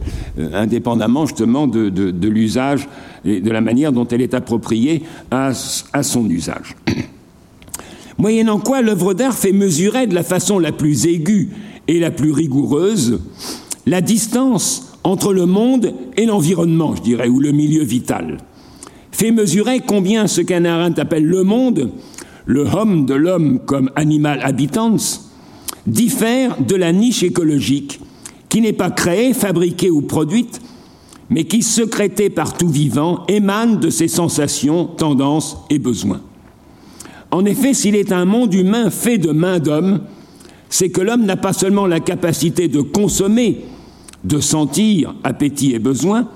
indépendamment justement de, de l'usage et de la manière dont elle est appropriée à, à son usage. Moyennant quoi l'œuvre d'art fait mesurer de la façon la plus aiguë et la plus rigoureuse la distance entre le monde et l'environnement, je dirais, ou le milieu vital, fait mesurer combien ce qu'un appelle le monde, le homme de l'homme comme animal habitans, diffère de la niche écologique, qui n'est pas créée, fabriquée ou produite, mais qui, secrétée par tout vivant, émane de ses sensations, tendances et besoins. En effet, s'il est un monde humain fait de main d'homme, c'est que l'homme n'a pas seulement la capacité de consommer, de sentir appétit et besoin,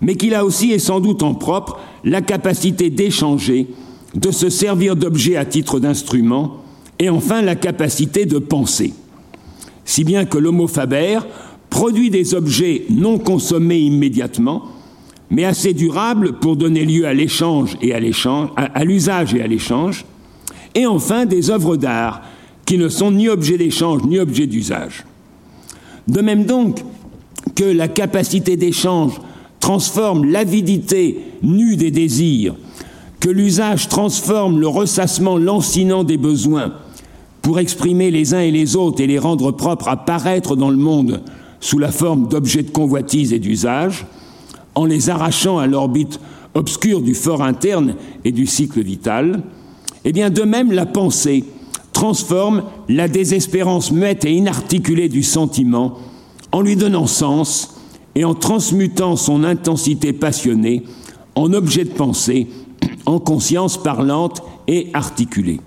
mais qu'il a aussi et sans doute en propre la capacité d'échanger, de se servir d'objets à titre d'instrument, et enfin la capacité de penser. Si bien que l'homo faber produit des objets non consommés immédiatement, mais assez durables pour donner lieu à l'échange et à l'usage et à l'échange, et enfin des œuvres d'art qui ne sont ni objets d'échange ni objets d'usage. De même donc, que la capacité d'échange transforme l'avidité nue des désirs, que l'usage transforme le ressassement lancinant des besoins pour exprimer les uns et les autres et les rendre propres à paraître dans le monde sous la forme d'objets de convoitise et d'usage, en les arrachant à l'orbite obscure du fort interne et du cycle vital, eh bien de même la pensée transforme la désespérance muette et inarticulée du sentiment en lui donnant sens et en transmutant son intensité passionnée en objet de pensée, en conscience parlante et articulée.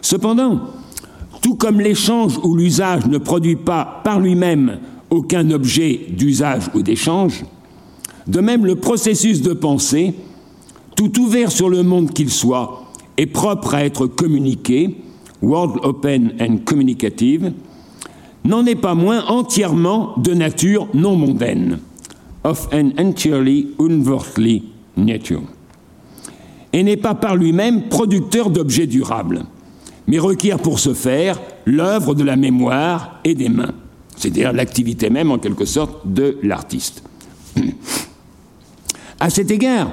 Cependant, tout comme l'échange ou l'usage ne produit pas par lui-même aucun objet d'usage ou d'échange, de même le processus de pensée, tout ouvert sur le monde qu'il soit, est propre à être communiqué, world open and communicative, n'en est pas moins entièrement de nature non mondaine, of an entirely unworldly nature, et n'est pas par lui-même producteur d'objets durables, mais requiert pour ce faire l'œuvre de la mémoire et des mains, c'est-à-dire l'activité même en quelque sorte de l'artiste. À cet égard,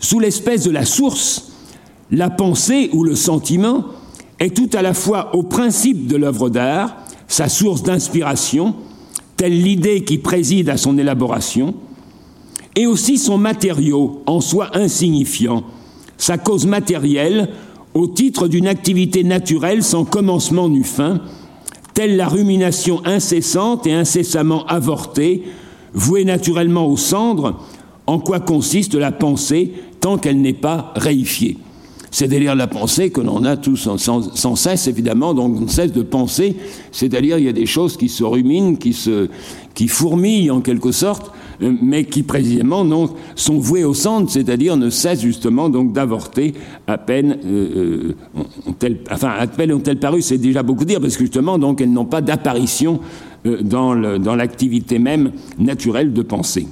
sous l'espèce de la source, la pensée ou le sentiment est tout à la fois au principe de l'œuvre d'art sa source d'inspiration, telle l'idée qui préside à son élaboration, et aussi son matériau, en soi insignifiant, sa cause matérielle, au titre d'une activité naturelle sans commencement ni fin, telle la rumination incessante et incessamment avortée, vouée naturellement aux cendres, en quoi consiste la pensée tant qu'elle n'est pas réifiée c'est à la pensée que l'on a tous sans, cesse, évidemment, donc on cesse de penser, c'est-à-dire il y a des choses qui se ruminent, qui, se, qui fourmillent en quelque sorte, euh, mais qui précisément non, sont vouées au centre, c'est-à-dire ne cessent justement donc d'avorter à peine, euh, euh enfin à peine ont-elles paru, c'est déjà beaucoup dire, parce que justement donc elles n'ont pas d'apparition euh, dans l'activité même naturelle de penser.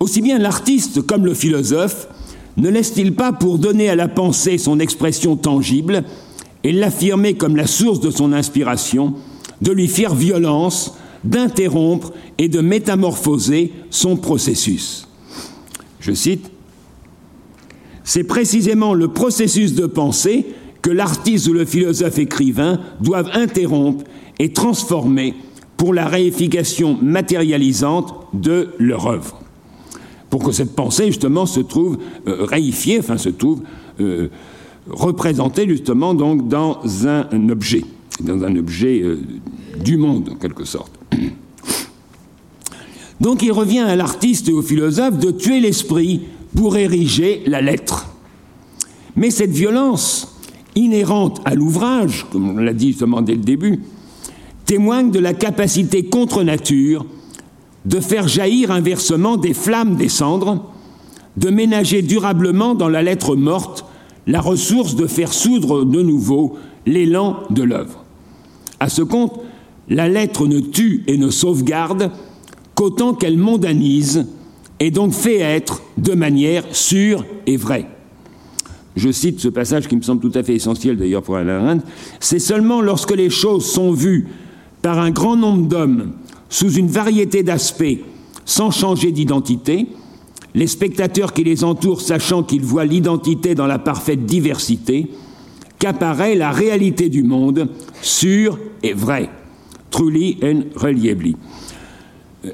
Aussi bien l'artiste comme le philosophe ne laisse-t-il pas pour donner à la pensée son expression tangible et l'affirmer comme la source de son inspiration, de lui faire violence, d'interrompre et de métamorphoser son processus? Je cite, C'est précisément le processus de pensée que l'artiste ou le philosophe écrivain doivent interrompre et transformer pour la réification matérialisante de leur œuvre. Pour que cette pensée, justement, se trouve euh, réifiée, enfin, se trouve euh, représentée, justement, donc, dans un, objet, dans un objet euh, du monde, en quelque sorte. Donc il revient à l'artiste et au philosophe de tuer l'esprit pour ériger la lettre. Mais cette violence inhérente à l'ouvrage, comme on l'a dit justement dès le début, témoigne de la capacité contre nature de faire jaillir inversement des flammes des cendres, de ménager durablement dans la lettre morte la ressource de faire soudre de nouveau l'élan de l'œuvre. À ce compte, la lettre ne tue et ne sauvegarde qu'autant qu'elle mondanise et donc fait être de manière sûre et vraie. Je cite ce passage qui me semble tout à fait essentiel d'ailleurs pour Alain Arendt, c'est seulement lorsque les choses sont vues par un grand nombre d'hommes sous une variété d'aspects sans changer d'identité, les spectateurs qui les entourent sachant qu'ils voient l'identité dans la parfaite diversité, qu'apparaît la réalité du monde sûre et vraie truly and reliably.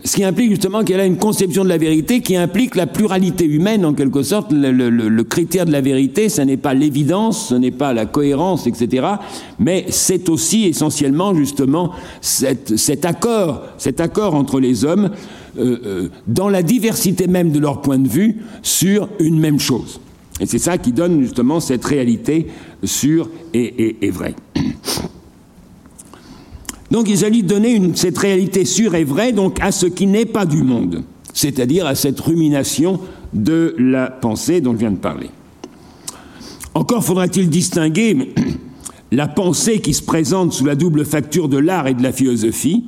Ce qui implique justement qu'elle a une conception de la vérité qui implique la pluralité humaine en quelque sorte. Le, critère de la vérité, ce n'est pas l'évidence, ce n'est pas la cohérence, etc. Mais c'est aussi essentiellement justement cet, accord, cet accord entre les hommes euh, euh, dans la diversité même de leur point de vue sur une même chose. Et c'est ça qui donne justement cette réalité sûre et vraie. Donc s'agit de donner cette réalité sûre et vraie à ce qui n'est pas du monde, c'est-à-dire à cette rumination de la pensée dont je viens de parler. Encore faudra-t-il distinguer la pensée qui se présente sous la double facture de l'art et de la philosophie,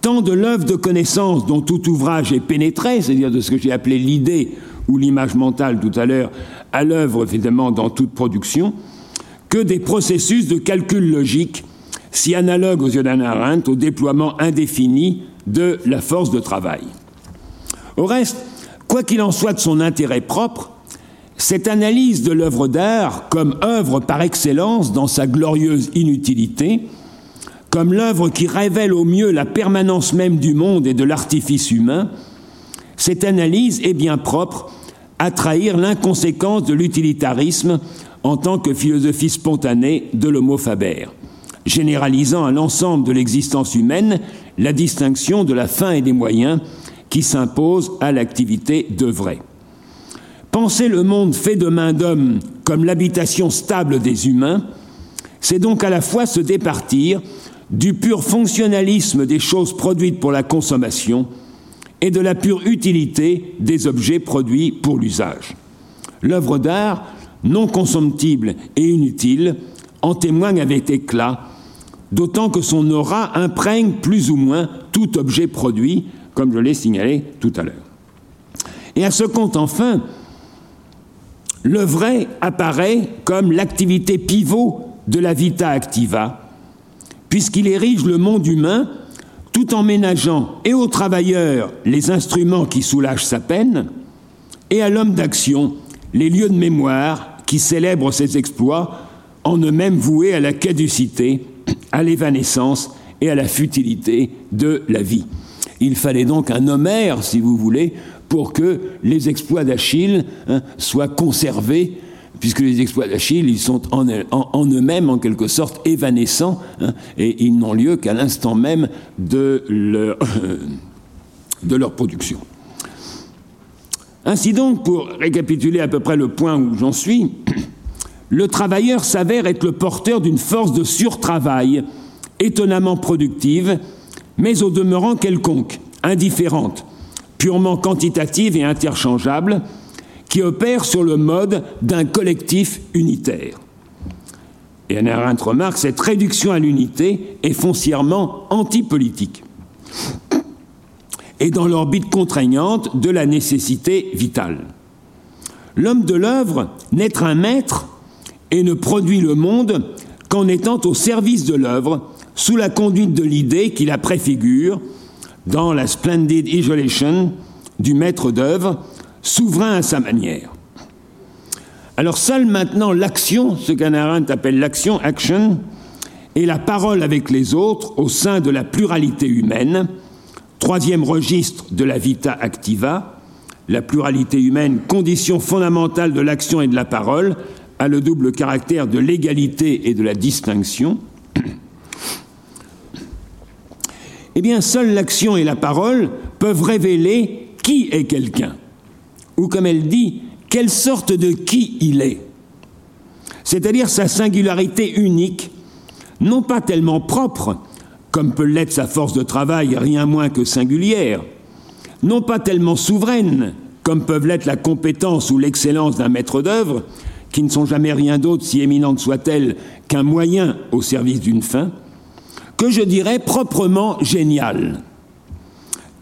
tant de l'œuvre de connaissance dont tout ouvrage est pénétré, c'est-à-dire de ce que j'ai appelé l'idée ou l'image mentale tout à l'heure, à l'œuvre évidemment dans toute production, que des processus de calcul logique si analogue aux yeux d'Anna Arendt au déploiement indéfini de la force de travail. Au reste, quoi qu'il en soit de son intérêt propre, cette analyse de l'œuvre d'art comme œuvre par excellence dans sa glorieuse inutilité, comme l'œuvre qui révèle au mieux la permanence même du monde et de l'artifice humain, cette analyse est bien propre à trahir l'inconséquence de l'utilitarisme en tant que philosophie spontanée de l'homo faber généralisant à l'ensemble de l'existence humaine la distinction de la fin et des moyens qui s'imposent à l'activité d'œuvrer. Penser le monde fait de main d'homme comme l'habitation stable des humains, c'est donc à la fois se départir du pur fonctionnalisme des choses produites pour la consommation et de la pure utilité des objets produits pour l'usage. L'œuvre d'art, non consomptible et inutile, en témoigne avec éclat d'autant que son aura imprègne plus ou moins tout objet produit, comme je l'ai signalé tout à l'heure. Et à ce compte, enfin, le vrai apparaît comme l'activité pivot de la vita activa, puisqu'il érige le monde humain tout en ménageant et aux travailleurs les instruments qui soulagent sa peine, et à l'homme d'action les lieux de mémoire qui célèbrent ses exploits en eux-mêmes voués à la caducité à l'évanescence et à la futilité de la vie. Il fallait donc un Homère, si vous voulez, pour que les exploits d'Achille hein, soient conservés, puisque les exploits d'Achille, ils sont en, eux-mêmes, en quelque sorte, évanescents, hein, et ils n'ont lieu qu'à l'instant même de leur, de leur production. Ainsi donc, pour récapituler à peu près le point où j'en suis, le travailleur s'avère être le porteur d'une force de surtravail étonnamment productive, mais au demeurant quelconque, indifférente, purement quantitative et interchangeable, qui opère sur le mode d'un collectif unitaire. Et Anna Arendt remarque cette réduction à l'unité est foncièrement antipolitique et dans l'orbite contraignante de la nécessité vitale. L'homme de l'œuvre, n'être un maître, et ne produit le monde qu'en étant au service de l'œuvre, sous la conduite de l'idée qui la préfigure, dans la splendid isolation du maître d'œuvre, souverain à sa manière. Alors seule maintenant l'action, ce qu'Anna appelle l'action, action, et la parole avec les autres au sein de la pluralité humaine, troisième registre de la vita activa, la pluralité humaine, condition fondamentale de l'action et de la parole, a le double caractère de l'égalité et de la distinction. Eh bien, seule l'action et la parole peuvent révéler qui est quelqu'un, ou comme elle dit, quelle sorte de qui il est, c'est-à-dire sa singularité unique, non pas tellement propre, comme peut l'être sa force de travail rien moins que singulière, non pas tellement souveraine, comme peuvent l'être la compétence ou l'excellence d'un maître d'œuvre, qui ne sont jamais rien d'autre, si éminentes soient-elles, qu'un moyen au service d'une fin, que je dirais proprement génial.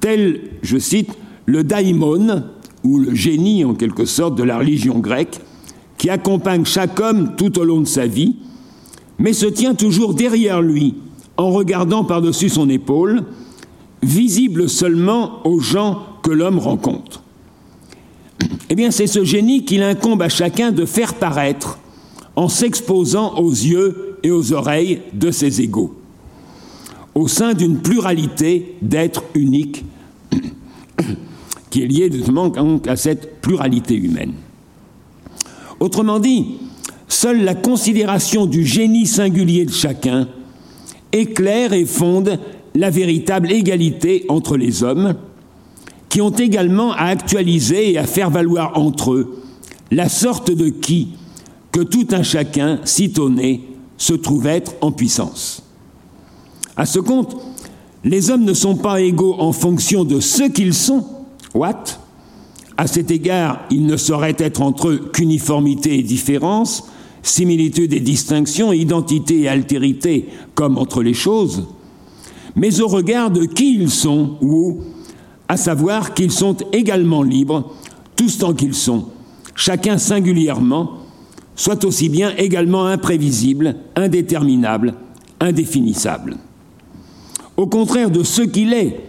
Tel, je cite, le daimon, ou le génie en quelque sorte de la religion grecque, qui accompagne chaque homme tout au long de sa vie, mais se tient toujours derrière lui, en regardant par-dessus son épaule, visible seulement aux gens que l'homme rencontre. Eh bien, c'est ce génie qu'il incombe à chacun de faire paraître en s'exposant aux yeux et aux oreilles de ses égaux, au sein d'une pluralité d'êtres uniques qui est liée justement à cette pluralité humaine. Autrement dit, seule la considération du génie singulier de chacun éclaire et fonde la véritable égalité entre les hommes, qui ont également à actualiser et à faire valoir entre eux la sorte de qui que tout un chacun, sitôt né, se trouve être en puissance. À ce compte, les hommes ne sont pas égaux en fonction de ce qu'ils sont, what? À cet égard, il ne saurait être entre eux qu'uniformité et différence, similitude et distinction, identité et altérité, comme entre les choses, mais au regard de qui ils sont ou à savoir qu'ils sont également libres, tous tant qu'ils sont, chacun singulièrement, soit aussi bien également imprévisible, indéterminable, indéfinissable. Au contraire de ce qu'il est,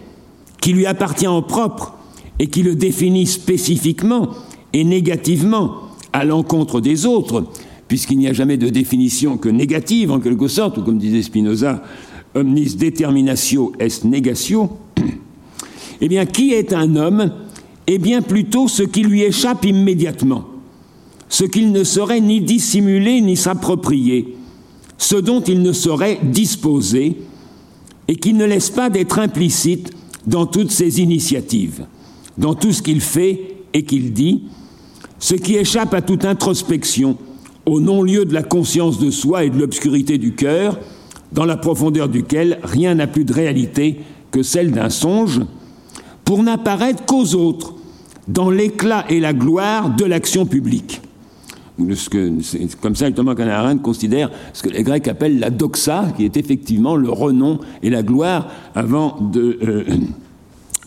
qui lui appartient en propre et qui le définit spécifiquement et négativement à l'encontre des autres, puisqu'il n'y a jamais de définition que négative en quelque sorte, ou comme disait Spinoza, omnis determinatio est negatio, eh bien, qui est un homme Eh bien, plutôt ce qui lui échappe immédiatement, ce qu'il ne saurait ni dissimuler ni s'approprier, ce dont il ne saurait disposer, et qui ne laisse pas d'être implicite dans toutes ses initiatives, dans tout ce qu'il fait et qu'il dit, ce qui échappe à toute introspection, au non-lieu de la conscience de soi et de l'obscurité du cœur, dans la profondeur duquel rien n'a plus de réalité que celle d'un songe, pour n'apparaître qu'aux autres, dans l'éclat et la gloire de l'action publique. C'est comme ça justement qu'Anna considère ce que les Grecs appellent la doxa, qui est effectivement le renom et la gloire avant de, euh,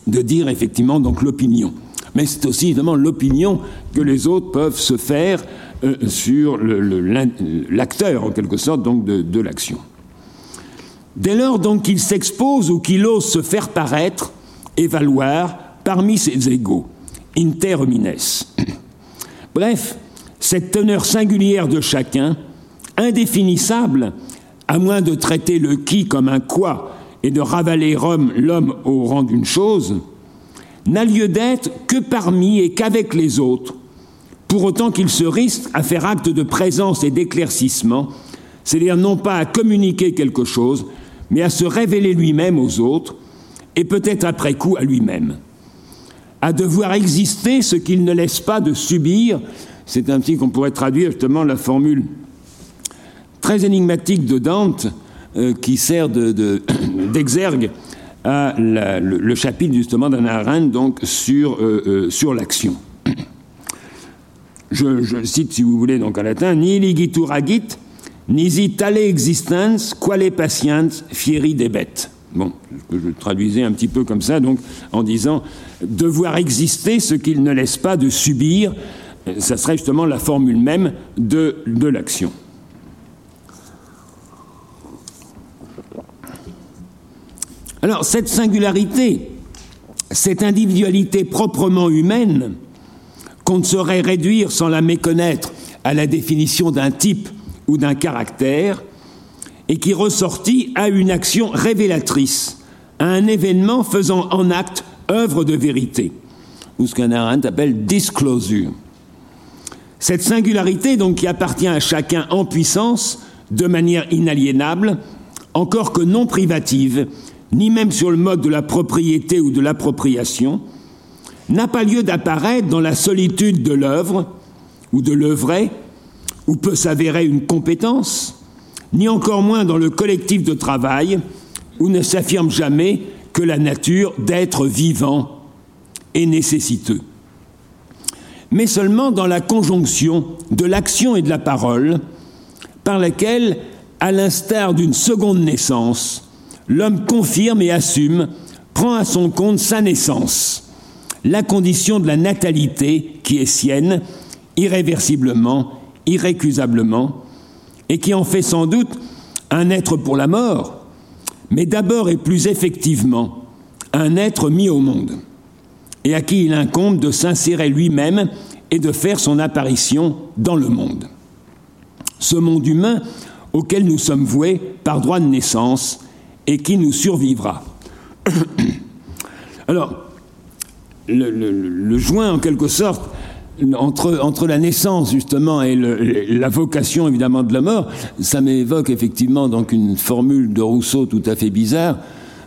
de dire effectivement donc l'opinion. Mais c'est aussi évidemment l'opinion que les autres peuvent se faire euh, sur l'acteur en quelque sorte donc de, de l'action. Dès lors donc qu'il s'expose ou qu'il ose se faire paraître, et valoir parmi ses égaux, inter homines. Bref, cette teneur singulière de chacun, indéfinissable, à moins de traiter le qui comme un quoi et de ravaler l'homme au rang d'une chose, n'a lieu d'être que parmi et qu'avec les autres, pour autant qu'il se risque à faire acte de présence et d'éclaircissement, c'est-à-dire non pas à communiquer quelque chose, mais à se révéler lui-même aux autres, et peut-être après coup à lui-même. À devoir exister ce qu'il ne laisse pas de subir, c'est ainsi qu'on pourrait traduire justement la formule très énigmatique de Dante euh, qui sert d'exergue de, à le, chapitre justement d'Anna donc sur, euh, euh, sur l'action. Je, cite, si vous voulez, donc en latin, ni ligitur agit, nisi tale existence, quale patience fieri debet. Bon, que je traduisais un petit peu comme ça, donc, en disant devoir exister ce qu'il ne laisse pas de subir, euh, ça serait justement la formule même de, de l'action. Alors, cette singularité, cette individualité proprement humaine, qu'on ne saurait réduire sans la méconnaître à la définition d'un type ou d'un caractère, et qui ressortit à une action révélatrice, à un événement faisant en acte œuvre de vérité, ou ce qu'un Arendt appelle disclosure. Cette singularité, donc, qui appartient à chacun en puissance, de manière inaliénable, encore que non privative, ni même sur le mode de la propriété ou de l'appropriation, n'a pas lieu d'apparaître dans la solitude de l'œuvre ou de l'œuvret, où peut s'avérer une compétence, ni encore moins dans le collectif de travail, où ne s'affirme jamais que la nature d'être vivant et nécessiteux, mais seulement dans la conjonction de l'action et de la parole, par laquelle, à l'instar d'une seconde naissance, l'homme confirme et assume, prend à son compte sa naissance, la condition de la natalité qui est sienne, irréversiblement, irrécusablement, et qui en fait sans doute un être pour la mort, mais d'abord et plus effectivement un être mis au monde, et à qui il incombe de s'insérer lui-même et de faire son apparition dans le monde. Ce monde humain auquel nous sommes voués par droit de naissance et qui nous survivra. Alors, le, joint, en quelque sorte, entre, la naissance justement et la vocation évidemment de la mort, ça m'évoque effectivement donc une formule de Rousseau tout à fait bizarre.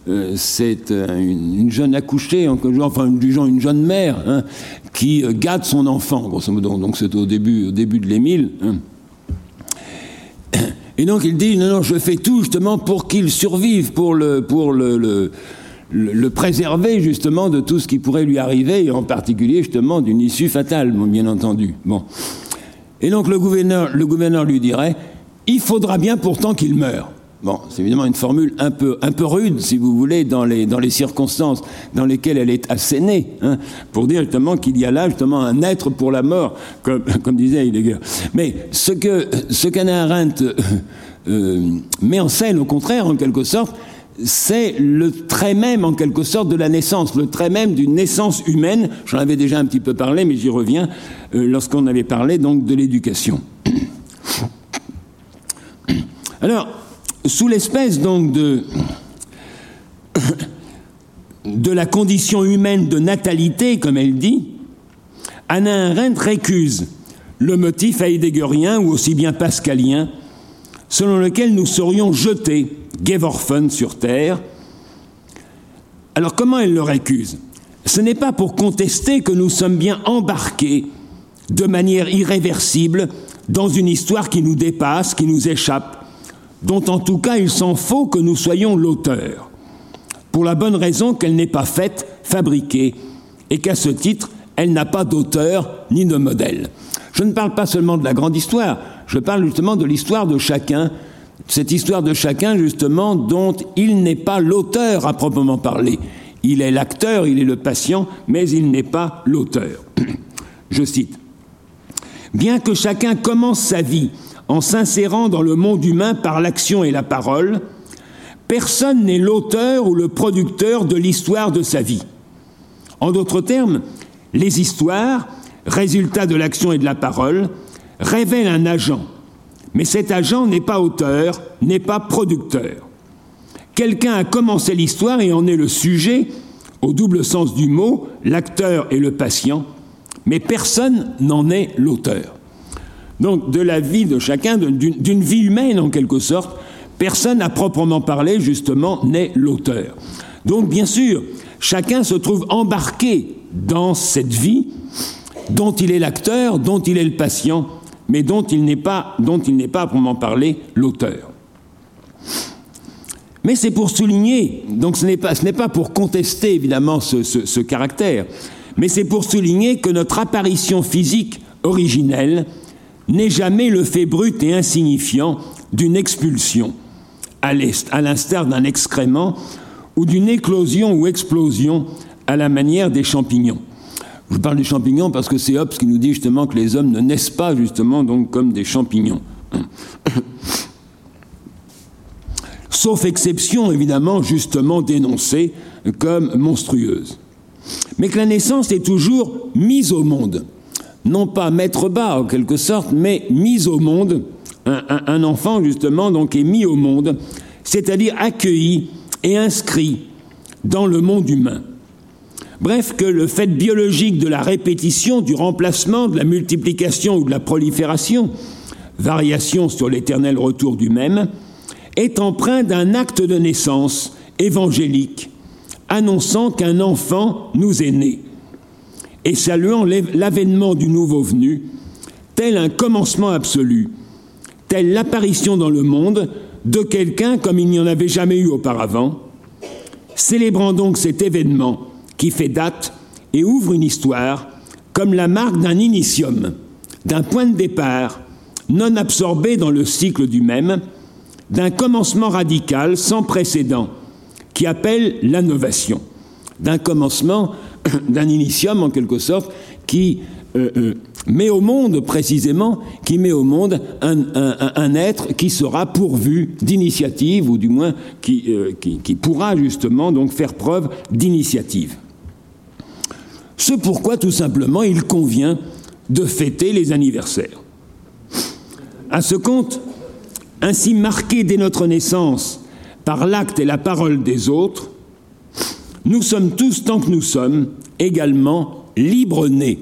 Euh, c'est euh, une, jeune accouchée, enfin une jeune mère, hein, qui euh, gâte son enfant, grosso modo. Donc c'est au début, au début de l'Émile. Hein. Et donc il dit non, non, je fais tout justement pour qu'il survive, pour le, pour le, le, préserver justement de tout ce qui pourrait lui arriver, et en particulier justement d'une issue fatale, bien entendu. Bon. Et donc le gouverneur, le gouverneur lui dirait il faudra bien pourtant qu'il meure. Bon, c'est évidemment une formule un peu, un peu rude, si vous voulez, dans les, dans les circonstances dans lesquelles elle est assénée, hein, pour dire justement qu'il y a là justement un être pour la mort, comme, comme disait Heidegger. Mais ce que ce qu'Anna Arendt euh, euh, met en scène, au contraire, en quelque sorte, c'est le trait même, en quelque sorte, de la naissance, le trait même d'une naissance humaine. J'en avais déjà un petit peu parlé, mais j'y reviens euh, lorsqu'on avait parlé donc de l'éducation. Alors, sous l'espèce donc de, de la condition humaine de natalité, comme elle dit, Anna Arendt récuse le motif heideggerien ou aussi bien pascalien, selon lequel nous serions jetés, Geworfen, sur Terre. Alors comment elle le récuse? Ce n'est pas pour contester que nous sommes bien embarqués de manière irréversible dans une histoire qui nous dépasse, qui nous échappe, dont en tout cas il s'en faut que nous soyons l'auteur, pour la bonne raison qu'elle n'est pas faite, fabriquée, et qu'à ce titre, elle n'a pas d'auteur ni de modèle. Je ne parle pas seulement de la grande histoire, je parle justement de l'histoire de chacun, cette histoire de chacun justement dont il n'est pas l'auteur à proprement parler. Il est l'acteur, il est le patient, mais il n'est pas l'auteur. Je cite. Bien que chacun commence sa vie en s'insérant dans le monde humain par l'action et la parole, personne n'est l'auteur ou le producteur de l'histoire de sa vie. En d'autres termes, les histoires, résultats de l'action et de la parole, révèlent un agent, mais cet agent n'est pas auteur, n'est pas producteur. Quelqu'un a commencé l'histoire et en est le sujet, au double sens du mot, l'acteur et le patient, mais personne n'en est l'auteur. Donc de la vie de chacun, d'une vie humaine en quelque sorte, personne à proprement parler justement n'est l'auteur. Donc bien sûr, chacun se trouve embarqué dans cette vie dont il est l'acteur, dont il est le patient, mais dont il n'est pas, dont il n'est pas à proprement parler l'auteur. Mais c'est pour souligner, donc ce n'est pas, pas, pour contester évidemment ce, ce caractère, mais c'est pour souligner que notre apparition physique originelle n'est jamais le fait brut et insignifiant d'une expulsion, à l'instar d'un excrément ou d'une éclosion ou explosion à la manière des champignons. Je parle des champignons parce que c'est Hobbes qui nous dit justement que les hommes ne naissent pas justement donc comme des champignons. sauf exception évidemment justement dénoncée comme monstrueuse. Mais que la naissance est toujours mise au monde, non pas mettre bas en quelque sorte, mais mise au monde. Un, enfant justement donc est mis au monde, c'est-à-dire accueilli et inscrit dans le monde humain. Bref, que le fait biologique de la répétition, du remplacement, de la multiplication ou de la prolifération, variation sur l'éternel retour du même, est empreint d'un acte de naissance évangélique, annonçant qu'un enfant nous est né, et saluant l'avènement du nouveau venu, tel un commencement absolu, telle l'apparition dans le monde de quelqu'un comme il n'y en avait jamais eu auparavant, célébrant donc cet événement qui fait date et ouvre une histoire comme la marque d'un initium, d'un point de départ non absorbé dans le cycle du même, d'un commencement radical sans précédent qui appelle l'innovation, d'un commencement, d'un initium en quelque sorte, qui euh, euh, met au monde précisément, qui met au monde un, être qui sera pourvu d'initiative, ou du moins qui, euh, qui, qui pourra justement donc faire preuve d'initiative. Ce pourquoi tout simplement il convient de fêter les anniversaires. À ce compte, ainsi marqué dès notre naissance par l'acte et la parole des autres, nous sommes tous, tant que nous sommes, également libres-nés.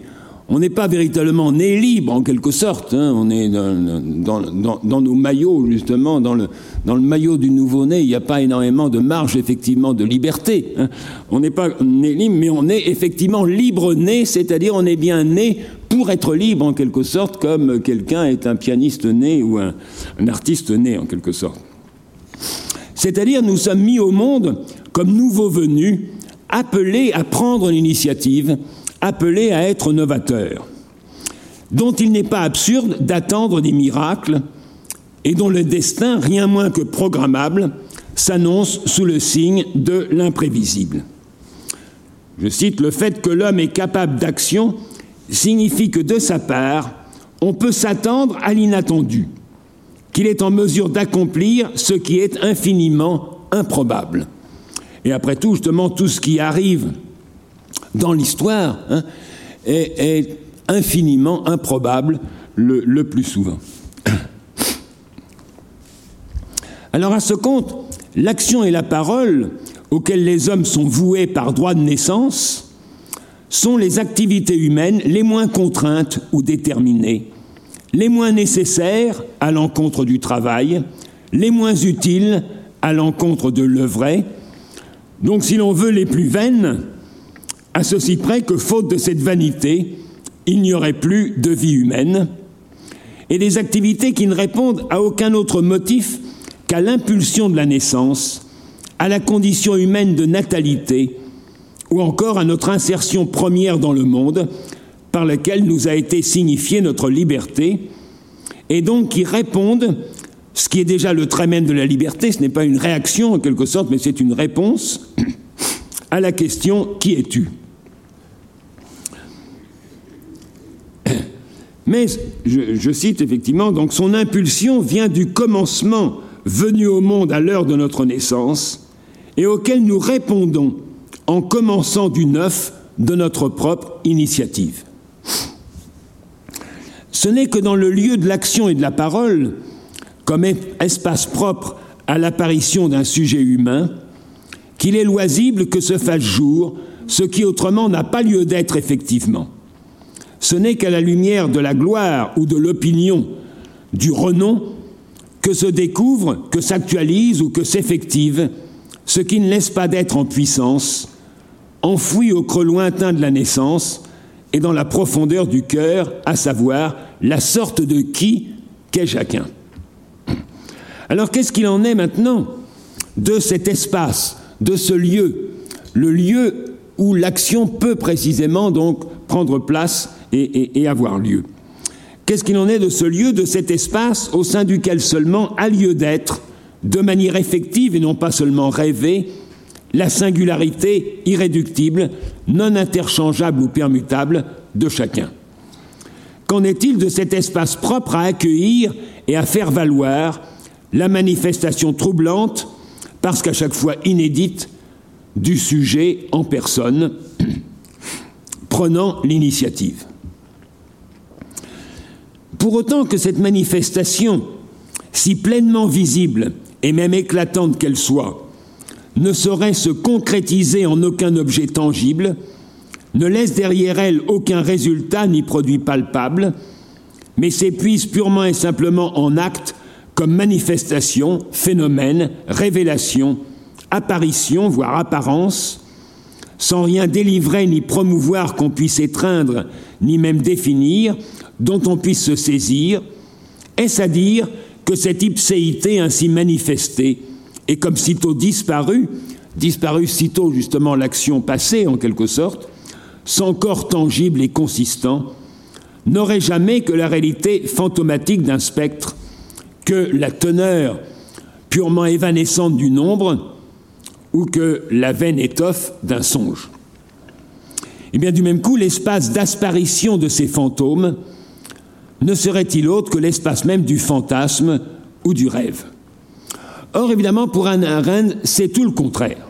On n'est pas véritablement né libre en quelque sorte, hein. on est dans, nos maillots justement, dans le, maillot du nouveau-né, il n'y a pas énormément de marge effectivement de liberté. Hein. On n'est pas né libre, mais on est effectivement libre-né, c'est-à-dire on est bien né pour être libre en quelque sorte, comme quelqu'un est un pianiste né ou un, artiste né en quelque sorte. C'est-à-dire nous sommes mis au monde comme nouveaux venus, appelés à prendre l'initiative, appelés à être novateurs, dont il n'est pas absurde d'attendre des miracles et dont le destin, rien moins que programmable, s'annonce sous le signe de l'imprévisible. Je cite le fait que l'homme est capable d'action signifie que de sa part, on peut s'attendre à l'inattendu, qu'il est en mesure d'accomplir ce qui est infiniment improbable. Et après tout, justement, tout ce qui arrive dans l'histoire hein, est, infiniment improbable le plus souvent. Alors à ce compte, l'action et la parole auxquelles les hommes sont voués par droit de naissance sont les activités humaines les moins contraintes ou déterminées, les moins nécessaires à l'encontre du travail, les moins utiles à l'encontre de l'œuvre. Donc si l'on veut les plus vaines, à ceci près que, faute de cette vanité, il n'y aurait plus de vie humaine, et des activités qui ne répondent à aucun autre motif qu'à l'impulsion de la naissance, à la condition humaine de natalité, ou encore à notre insertion première dans le monde, par laquelle nous a été signifiée notre liberté, et donc qui répondent, ce qui est déjà le trait de la liberté, ce n'est pas une réaction en quelque sorte, mais c'est une réponse à la question Qui es-tu? Mais je, cite effectivement, donc son impulsion vient du commencement venu au monde à l'heure de notre naissance et auquel nous répondons en commençant du neuf de notre propre initiative. Ce n'est que dans le lieu de l'action et de la parole, comme espace propre à l'apparition d'un sujet humain, qu'il est loisible que se fasse jour ce qui autrement n'a pas lieu d'être effectivement. Ce n'est qu'à la lumière de la gloire ou de l'opinion, du renom, que se découvre, que s'actualise ou que s'effective ce qui ne laisse pas d'être en puissance, enfoui au creux lointain de la naissance et dans la profondeur du cœur, à savoir la sorte de qui qu'est chacun. Alors qu'est-ce qu'il en est maintenant de cet espace, de ce lieu, le lieu où l'action peut précisément donc prendre place et, avoir lieu Qu'est-ce qu'il en est de ce lieu, de cet espace au sein duquel seulement a lieu d'être, de manière effective et non pas seulement rêvée, la singularité irréductible, non interchangeable ou permutable de chacun? Qu'en est-il de cet espace propre à accueillir et à faire valoir la manifestation troublante parce qu'à chaque fois inédite, du sujet en personne, prenant l'initiative. Pour autant que cette manifestation, si pleinement visible et même éclatante qu'elle soit, ne saurait se concrétiser en aucun objet tangible, ne laisse derrière elle aucun résultat ni produit palpable, mais s'épuise purement et simplement en actes comme manifestation, phénomène, révélation, apparition, voire apparence, sans rien délivrer ni promouvoir qu'on puisse étreindre, ni même définir, dont on puisse se saisir, est-ce à dire que cette ipséité ainsi manifestée est comme sitôt disparue, disparue sitôt justement l'action passée en quelque sorte, sans corps tangible et consistant, n'aurait jamais que la réalité fantomatique d'un spectre, que la teneur purement évanescente du nombre, ou que la vaine étoffe d'un songe. Eh bien du même coup, l'espace d'asparition de ces fantômes ne serait-il autre que l'espace même du fantasme ou du rêve? Or, évidemment, pour Anna Arendt, c'est tout le contraire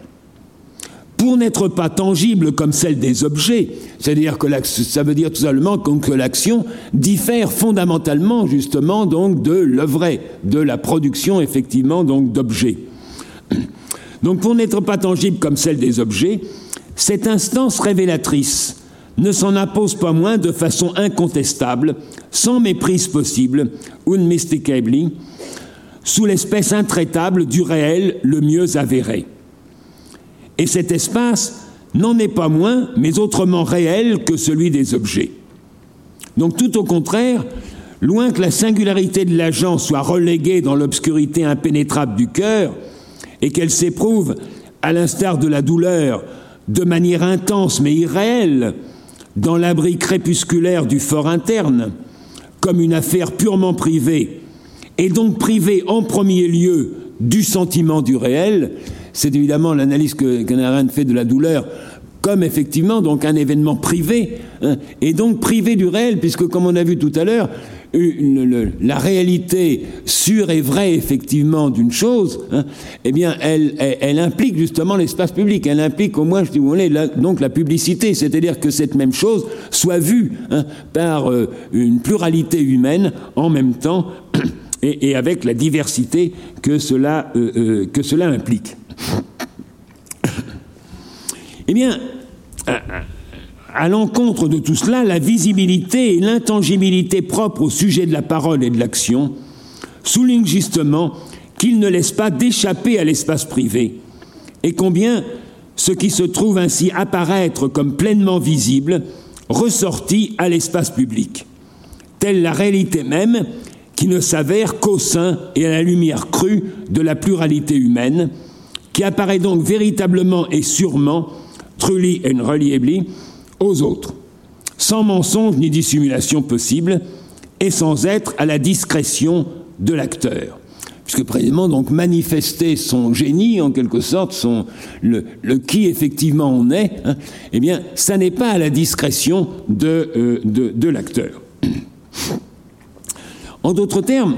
pour n'être pas tangible comme celle des objets, c'est-à-dire que ça veut dire tout simplement que l'action diffère fondamentalement justement donc de l'œuvre, de la production effectivement donc d'objets. Donc pour n'être pas tangible comme celle des objets, cette instance révélatrice ne s'en impose pas moins de façon incontestable, sans méprise possible, unmistakably, sous l'espèce intraitable du réel le mieux avéré. Et cet espace n'en est pas moins, mais autrement réel que celui des objets. Donc tout au contraire, loin que la singularité de l'agent soit reléguée dans l'obscurité impénétrable du cœur, et qu'elle s'éprouve, à l'instar de la douleur, de manière intense mais irréelle, dans l'abri crépusculaire du fort interne, comme une affaire purement privée, et donc privée en premier lieu du sentiment du réel, c'est évidemment l'analyse que Arendt fait de la douleur comme effectivement donc un événement privé, hein, et donc privé du réel, puisque comme on a vu tout à l'heure, la réalité sûre et vraie effectivement d'une chose, hein, eh bien, elle, elle, implique justement l'espace public. Elle implique au moins, je dis, vous voulez, donc la publicité, c'est-à-dire que cette même chose soit vue hein, par euh, une pluralité humaine en même temps et, avec la diversité que cela, euh, euh, que cela implique. Eh bien, à, l'encontre de tout cela, la visibilité et l'intangibilité propres au sujet de la parole et de l'action soulignent justement qu'il ne laisse pas d'échapper à l'espace privé, et combien ce qui se trouve ainsi apparaître comme pleinement visible ressortit à l'espace public, telle la réalité même qui ne s'avère qu'au sein et à la lumière crue de la pluralité humaine, qui apparaît donc véritablement et sûrement, truly and reliably, aux autres, sans mensonge ni dissimulation possible, et sans être à la discrétion de l'acteur. Puisque précisément, donc, manifester son génie, en quelque sorte, son, le, qui effectivement on est, hein, eh bien, ça n'est pas à la discrétion de, euh, de, de l'acteur. En d'autres termes,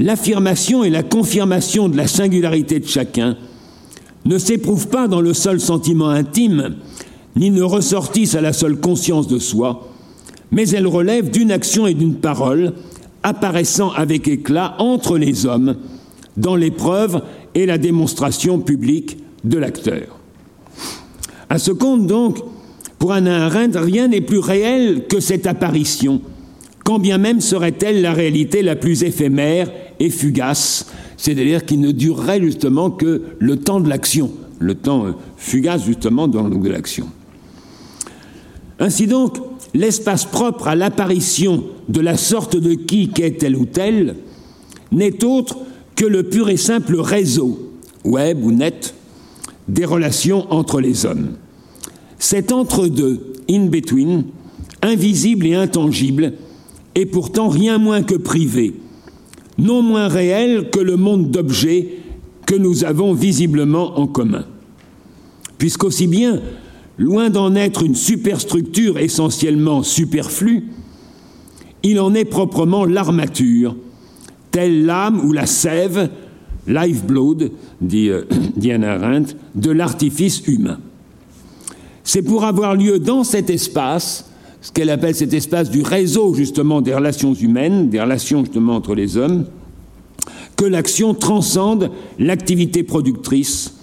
l'affirmation et la confirmation de la singularité de chacun ne s'éprouvent pas dans le seul sentiment intime, ni ne ressortissent à la seule conscience de soi, mais elles relèvent d'une action et d'une parole apparaissant avec éclat entre les hommes dans l'épreuve et la démonstration publique de l'acteur. À ce compte donc, pour Anna Arendt, rien n'est plus réel que cette apparition, quand bien même serait-elle la réalité la plus éphémère et fugace c'est-à-dire qui ne durerait justement que le temps de l'action, le temps euh, fugace justement dans de l'action. Ainsi donc, l'espace propre à l'apparition de la sorte de qui qu'est tel ou tel n'est autre que le pur et simple réseau, web ou net, des relations entre les hommes. Cet entre-deux, in between, invisible et intangible, est pourtant rien moins que privé, non moins réel que le monde d'objets que nous avons visiblement en commun. Puisqu'aussi bien, loin d'en être une superstructure essentiellement superflue, il en est proprement l'armature, telle l'âme ou la sève lifeblood, dit euh, Diana Arendt, de l'artifice humain. C'est pour avoir lieu dans cet espace, ce qu'elle appelle cet espace du réseau justement des relations humaines, des relations justement entre les hommes, que l'action transcende l'activité productrice,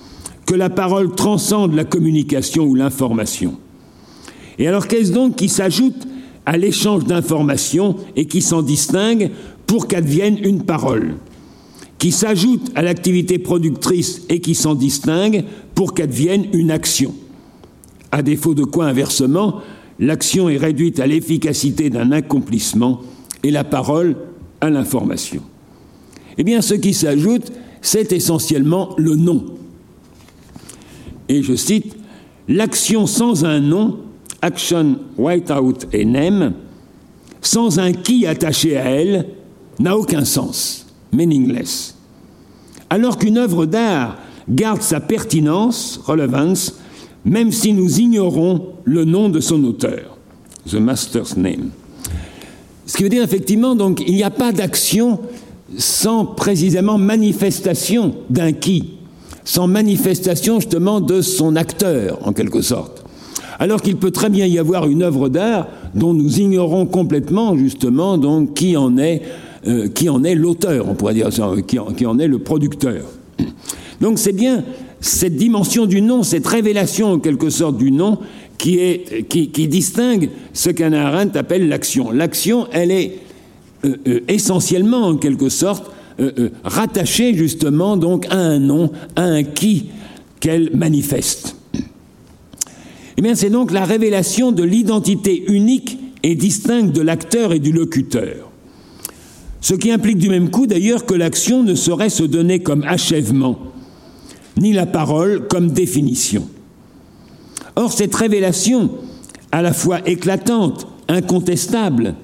que la parole transcende la communication ou l'information. Et alors qu'est-ce donc qui s'ajoute à l'échange d'informations et qui s'en distingue pour qu'advienne une parole qui s'ajoute à l'activité productrice et qui s'en distingue pour qu'advienne une action? À défaut de quoi, inversement, l'action est réduite à l'efficacité d'un accomplissement et la parole à l'information. Eh bien, ce qui s'ajoute, c'est essentiellement le nom. Et je cite, L'action sans un nom, action without a name, sans un qui attaché à elle, n'a aucun sens meaningless. Alors qu'une œuvre d'art garde sa pertinence, relevance, même si nous ignorons le nom de son auteur, the master's name. Ce qui veut dire effectivement, donc, il n'y a pas d'action sans précisément manifestation d'un qui, sans manifestation justement de son acteur, en quelque sorte. Alors qu'il peut très bien y avoir une œuvre d'art dont nous ignorons complètement justement donc qui en est euh, est l'auteur, on pourrait dire qui en, qui en est le producteur. Donc c'est bien cette dimension du nom, cette révélation en quelque sorte du nom, qui, distingue ce qu'Anna Arendt appelle l'action. L'action, elle est euh, euh, essentiellement, en quelque sorte, euh, rattachée justement donc à un nom, à un qui qu'elle manifeste. Eh bien, c'est donc la révélation de l'identité unique et distincte de l'acteur et du locuteur. Ce qui implique du même coup d'ailleurs que l'action ne saurait se donner comme achèvement, ni la parole comme définition. Or, cette révélation, à la fois éclatante, incontestable,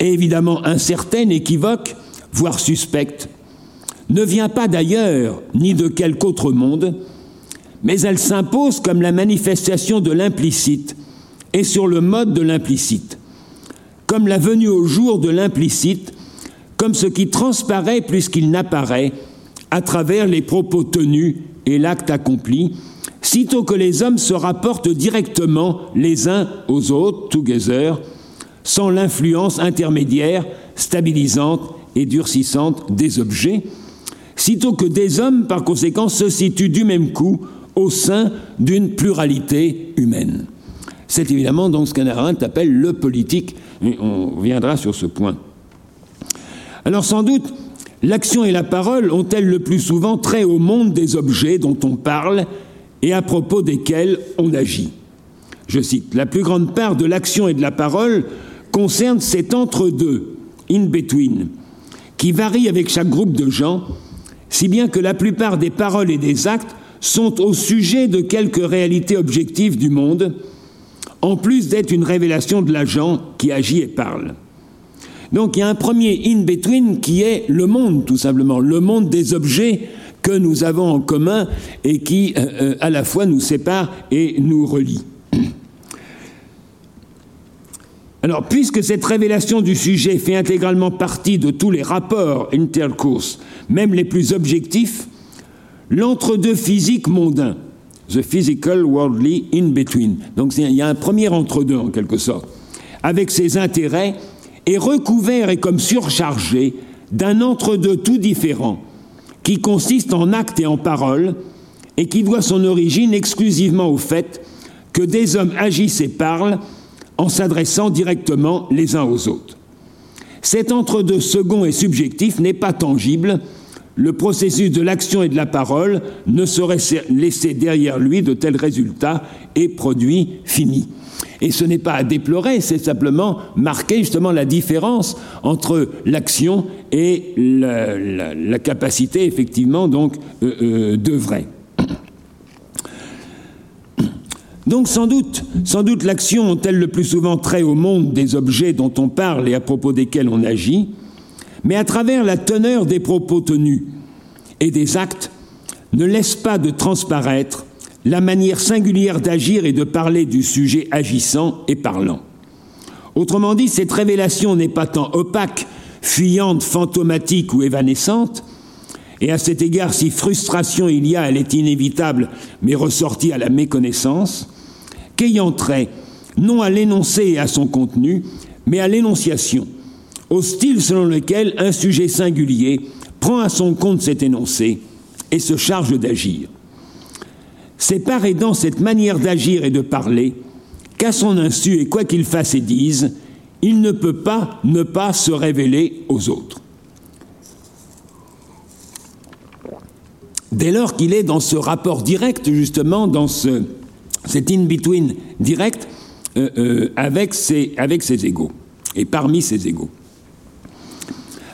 et évidemment incertaine, équivoque, voire suspecte, ne vient pas d'ailleurs ni de quelque autre monde, mais elle s'impose comme la manifestation de l'implicite et sur le mode de l'implicite, comme la venue au jour de l'implicite comme ce qui transparaît plus qu'il n'apparaît à travers les propos tenus et l'acte accompli, sitôt que les hommes se rapportent directement les uns aux autres, together, sans l'influence intermédiaire, stabilisante et durcissante des objets, sitôt que des hommes, par conséquent, se situent du même coup au sein d'une pluralité humaine. C'est évidemment donc ce qu'Anna appelle le politique, et on reviendra sur ce point. Alors sans doute, l'action et la parole ont-elles le plus souvent trait au monde des objets dont on parle et à propos desquels on agit? Je cite, La plus grande part de l'action et de la parole concerne cet entre-deux, in between, qui varie avec chaque groupe de gens, si bien que la plupart des paroles et des actes sont au sujet de quelques réalités objectives du monde, en plus d'être une révélation de l'agent qui agit et parle. Donc il y a un premier in-between qui est le monde, tout simplement, le monde des objets que nous avons en commun et qui, euh, euh, à la fois, nous sépare et nous relie. Alors, puisque cette révélation du sujet fait intégralement partie de tous les rapports intercourse, même les plus objectifs, l'entre-deux physique mondain, the physical worldly in between, donc il y a un premier entre-deux en quelque sorte, avec ses intérêts est recouvert et comme surchargé d'un entre-deux tout différent, qui consiste en actes et en paroles, et qui doit son origine exclusivement au fait que des hommes agissent et parlent en s'adressant directement les uns aux autres. Cet entre-deux second et subjectif n'est pas tangible, le processus de l'action et de la parole ne saurait laisser derrière lui de tels résultats et produits finis. Et ce n'est pas à déplorer, c'est simplement marquer justement la différence entre l'action et la, capacité effectivement donc euh, euh. Donc sans doute, sans doute l'action ont-elles le plus souvent trait au monde des objets dont on parle et à propos desquels on agit, mais à travers la teneur des propos tenus et des actes, ne laisse pas de transparaître la manière singulière d'agir et de parler du sujet agissant et parlant. Autrement dit, cette révélation n'est pas tant opaque, fuyante, fantomatique ou évanescente, et à cet égard, si frustration il y a, elle est inévitable, mais ressortie à la méconnaissance, qu'ayant trait non à l'énoncé et à son contenu, mais à l'énonciation, au style selon lequel un sujet singulier prend à son compte cet énoncé et se charge d'agir. C'est par et dans cette manière d'agir et de parler qu'à son insu et quoi qu'il fasse et dise, il ne peut pas ne pas se révéler aux autres. Dès lors qu'il est dans ce rapport direct, justement, dans ce, cet in-between direct euh, euh, avec, ses, avec ses égaux et parmi ses égaux.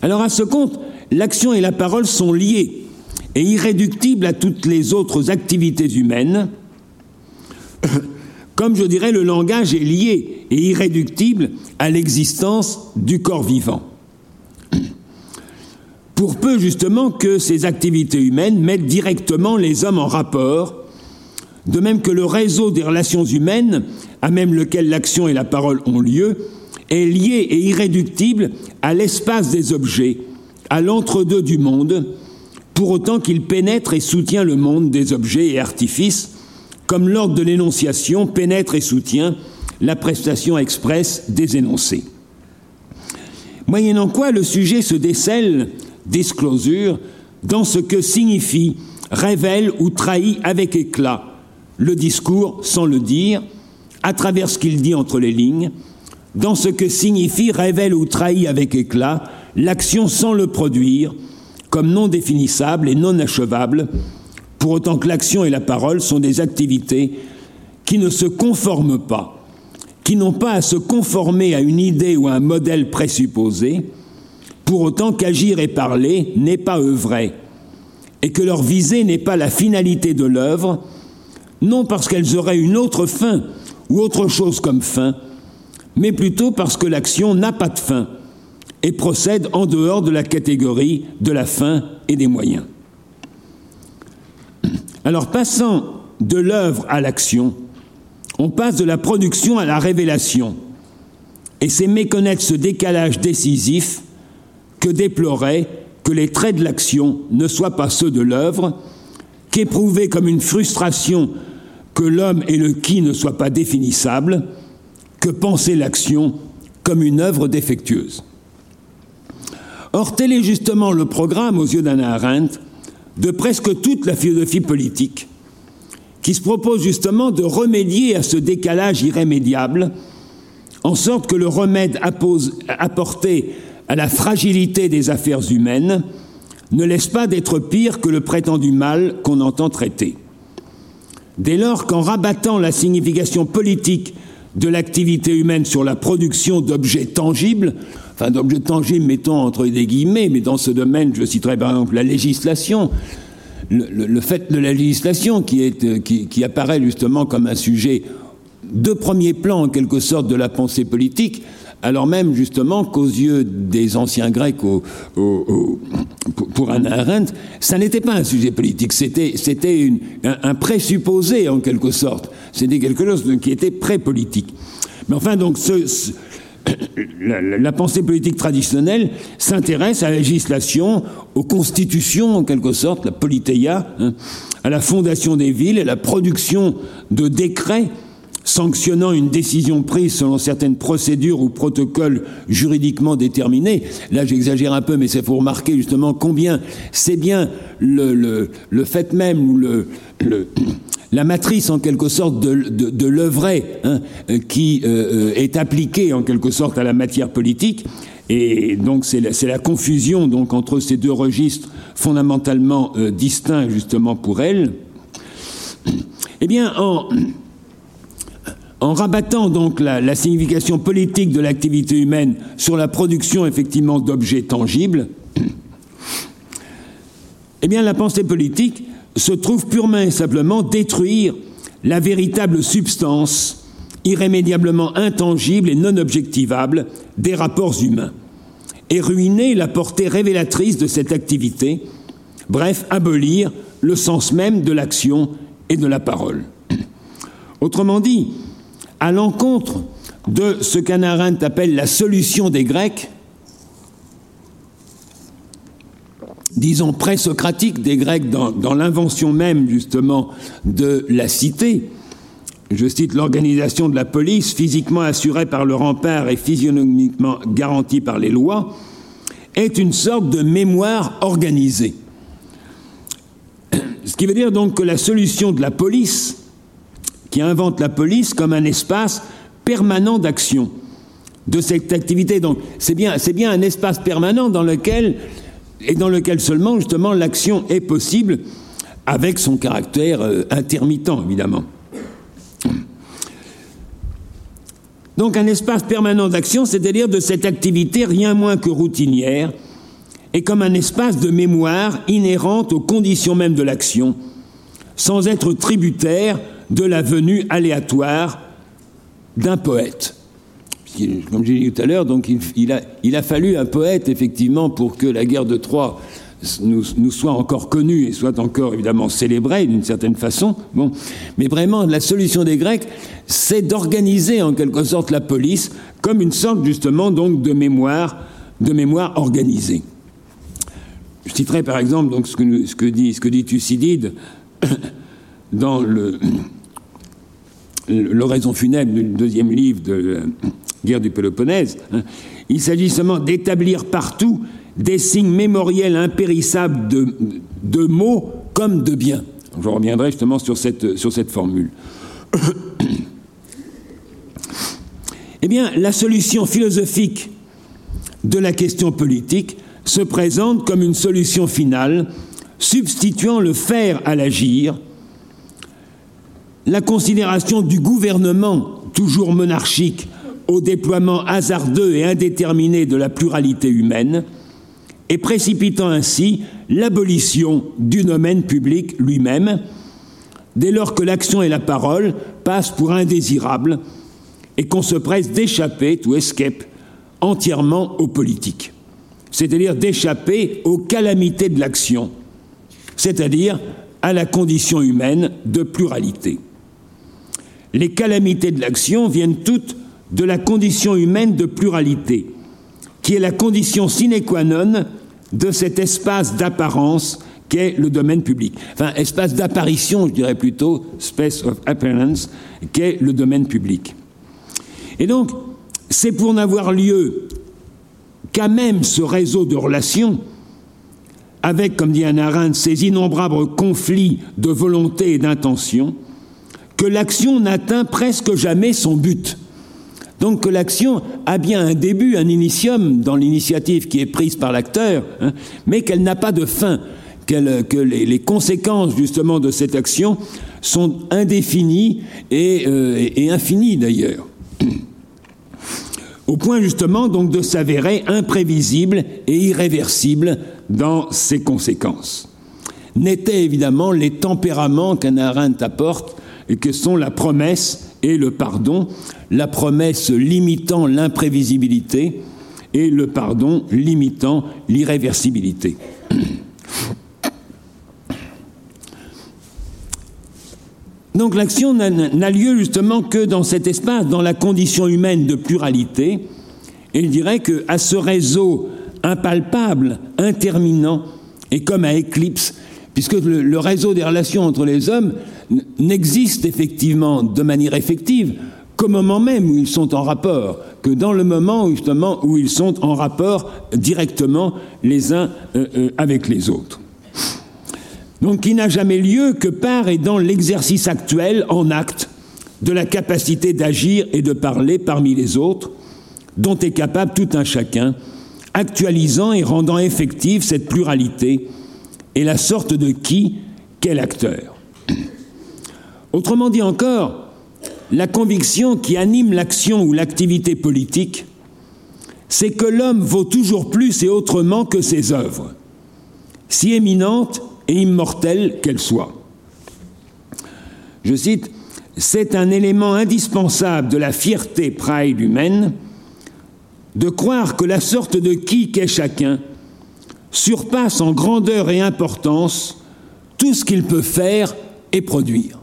Alors à ce compte, l'action et la parole sont liées et irréductibles à toutes les autres activités humaines. Comme je dirais, le langage est lié et irréductible à l'existence du corps vivant. Pour peu justement que ces activités humaines mettent directement les hommes en rapport, de même que le réseau des relations humaines, à même lequel l'action et la parole ont lieu, est lié et irréductible à l'espace des objets, à l'entre-deux du monde, pour autant qu'il pénètre et soutient le monde des objets et artifices, comme l'ordre de l'énonciation pénètre et soutient la prestation expresse des énoncés. Moyennant quoi le sujet se décèle, disclosure, dans ce que signifie, révèle ou trahit avec éclat le discours sans le dire, à travers ce qu'il dit entre les lignes, dans ce que signifie, révèle ou trahit avec éclat l'action sans le produire, comme non définissable et non achevable, pour autant que l'action et la parole sont des activités qui ne se conforment pas, qui n'ont pas à se conformer à une idée ou à un modèle présupposé, pour autant qu'agir et parler n'est pas œuvrer, et que leur visée n'est pas la finalité de l'œuvre, non parce qu'elles auraient une autre fin ou autre chose comme fin, mais plutôt parce que l'action n'a pas de fin et procède en dehors de la catégorie de la fin et des moyens. Alors passant de l'œuvre à l'action, on passe de la production à la révélation, et c'est méconnaître ce décalage décisif que déplorait que les traits de l'action ne soient pas ceux de l'œuvre, qu'éprouver comme une frustration que l'homme et le qui ne soient pas définissables, que penser l'action comme une œuvre défectueuse. Or, tel est justement le programme, aux yeux d'Anna Arendt, de presque toute la philosophie politique, qui se propose justement de remédier à ce décalage irrémédiable, en sorte que le remède apporté à la fragilité des affaires humaines ne laisse pas d'être pire que le prétendu mal qu'on entend traiter. Dès lors qu'en rabattant la signification politique de l'activité humaine sur la production d'objets tangibles, enfin d'objets tangibles, mettons entre des guillemets, mais dans ce domaine, je citerai par exemple la législation, le, fait de la législation euh, qui, apparaît justement comme un sujet de premier plan en quelque sorte de la pensée politique, alors même justement qu'aux yeux des anciens Grecs pour Anna Arendt, ça n'était pas un sujet politique, c'était, un, présupposé en quelque sorte, c'était quelque chose qui était pré-politique. Mais enfin, donc, ce, la, pensée politique traditionnelle s'intéresse à la législation, aux constitutions en quelque sorte, la politéia, hein, à la fondation des villes, à la production de décrets sanctionnant une décision prise selon certaines procédures ou protocoles juridiquement déterminés. Là, j'exagère un peu, mais c'est pour remarquer justement combien c'est bien le, fait même ou le, la matrice en quelque sorte de, de, hein, qui euh, est appliquée en quelque sorte à la matière politique. Et donc c'est la, confusion donc entre ces deux registres fondamentalement euh, distincts justement pour elle. Eh bien, en rabattant donc la signification politique de l'activité humaine sur la production effectivement d'objets tangibles, eh bien la pensée politique se trouve purement et simplement détruire la véritable substance irrémédiablement intangible et non objectivable des rapports humains, et ruiner la portée révélatrice de cette activité, bref, abolir le sens même de l'action et de la parole. Autrement dit, à l'encontre de ce qu'Anna appelle la solution des Grecs, disons, présocratique des Grecs dans, l'invention même, justement, de la cité. Je cite l'organisation de la police, physiquement assurée par le rempart et physionomiquement garantie par les lois, est une sorte de mémoire organisée. Ce qui veut dire donc que la solution de la police, qui invente la police comme un espace permanent d'action de cette activité. Donc c'est bien, c'est bien un espace permanent dans lequel et dans lequel seulement justement l'action est possible avec son caractère euh, intermittent évidemment. Donc un espace permanent d'action, c'est-à-dire de cette activité rien moins que routinière, et comme un espace de mémoire inhérente aux conditions mêmes de l'action, sans être tributaire de la venue aléatoire d'un poète. Comme j'ai dit tout à l'heure, donc il, a, fallu un poète, effectivement, pour que la guerre de Troie nous, soit encore connue et soit encore, évidemment, célébrée d'une certaine façon. Bon. Mais vraiment, la solution des Grecs, c'est d'organiser, en quelque sorte, la police comme une sorte, justement, donc, de mémoire, de mémoire organisée. Je citerai, par exemple, donc, ce que dit, ce que dit Thucydide dans le l'oraison funèbre du deuxième livre de la guerre du Péloponnèse, hein, il s'agit seulement d'établir partout des signes mémoriels impérissables de, de, mots comme de biens. Je reviendrai justement sur cette, sur cette formule. eh bien, la solution philosophique de la question politique se présente comme une solution finale, substituant le faire à l'agir, la considération du gouvernement, toujours monarchique, au déploiement hasardeux et indéterminé de la pluralité humaine, et précipitant ainsi l'abolition du domaine public lui-même, dès lors que l'action et la parole passent pour indésirables et qu'on se presse d'échapper, ou escape, entièrement aux politiques, c'est-à-dire d'échapper aux calamités de l'action, c'est-à-dire à la condition humaine de pluralité. Les calamités de l'action viennent toutes de la condition humaine de pluralité, qui est la condition sine qua non de cet espace d'apparence qu'est le domaine public. Enfin, espace d'apparition, je dirais plutôt, space of appearance, qu'est le domaine public. Et donc, c'est pour n'avoir lieu qu'à même ce réseau de relations, avec, comme dit Anna Arendt, ces innombrables conflits de volonté et d'intention, que l'action n'atteint presque jamais son but. Donc que l'action a bien un début, un initium dans l'initiative qui est prise par l'acteur, hein, mais qu'elle n'a pas de fin, que les, conséquences justement de cette action sont indéfinies et, euh, et infinies d'ailleurs. Au point justement donc de s'avérer imprévisible et irréversible dans ses conséquences. N'étaient évidemment les tempéraments qu'Anna Arendt apporte que sont la promesse et le pardon, la promesse limitant l'imprévisibilité et le pardon limitant l'irréversibilité. Donc l'action n'a lieu justement que dans cet espace, dans la condition humaine de pluralité, et il dirait que à ce réseau impalpable, interminant, et comme à éclipse, puisque le réseau des relations entre les hommes n'existe effectivement de manière effective qu'au moment même où ils sont en rapport, que dans le moment justement où ils sont en rapport directement les uns euh, euh, avec les autres. Donc qui n'a jamais lieu que par et dans l'exercice actuel, en acte, de la capacité d'agir et de parler parmi les autres, dont est capable tout un chacun, actualisant et rendant effective cette pluralité et la sorte de qui quel acteur. Autrement dit encore, la conviction qui anime l'action ou l'activité politique, c'est que l'homme vaut toujours plus et autrement que ses œuvres, si éminentes et immortelles qu'elles soient. Je cite, c'est un élément indispensable de la fierté pride humaine de croire que la sorte de qui qu'est chacun surpasse en grandeur et importance tout ce qu'il peut faire et produire.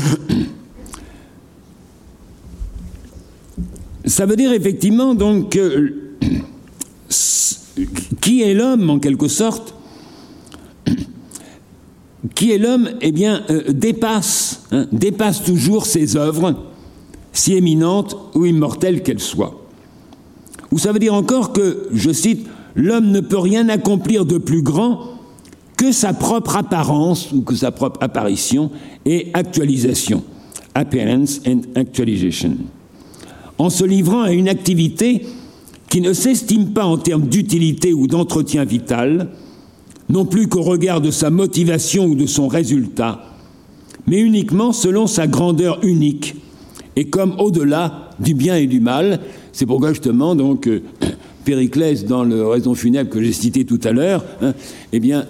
Ça veut dire effectivement donc que qui qui est l'homme en quelque sorte Qui est l'homme Eh bien, euh, dépasse, hein, dépasse toujours ses œuvres, si éminentes ou immortelles qu'elles soient. Ou ça veut dire encore que, je cite, l'homme ne peut rien accomplir de plus grand que sa propre apparence ou que sa propre apparition et actualisation. Appearance and actualization. En se livrant à une activité qui ne s'estime pas en termes d'utilité ou d'entretien vital, non plus qu'au regard de sa motivation ou de son résultat, mais uniquement selon sa grandeur unique et comme au-delà du bien et du mal. C'est pourquoi justement donc euh, Périclès dans le raison funèbre que j'ai cité tout à l'heure, hein, eh bien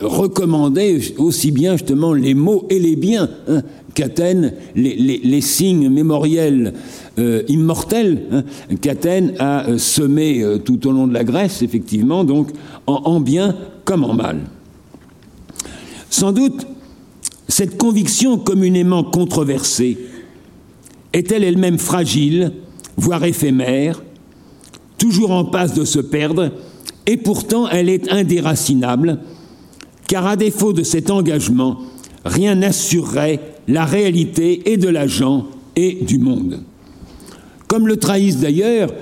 recommandait aussi bien justement les mots et les biens hein, qu'Athènes, les, signes mémoriels euh, immortels qu'Athènes a semés tout au long de la Grèce, effectivement, donc en, en bien comme en mal. Sans doute, cette conviction communément controversée est-elle elle-même fragile, voire éphémère, toujours en passe de se perdre, et pourtant elle est indéracinable, car à défaut de cet engagement, rien n'assurerait la réalité et de l'agent et du monde. Comme le trahissent d'ailleurs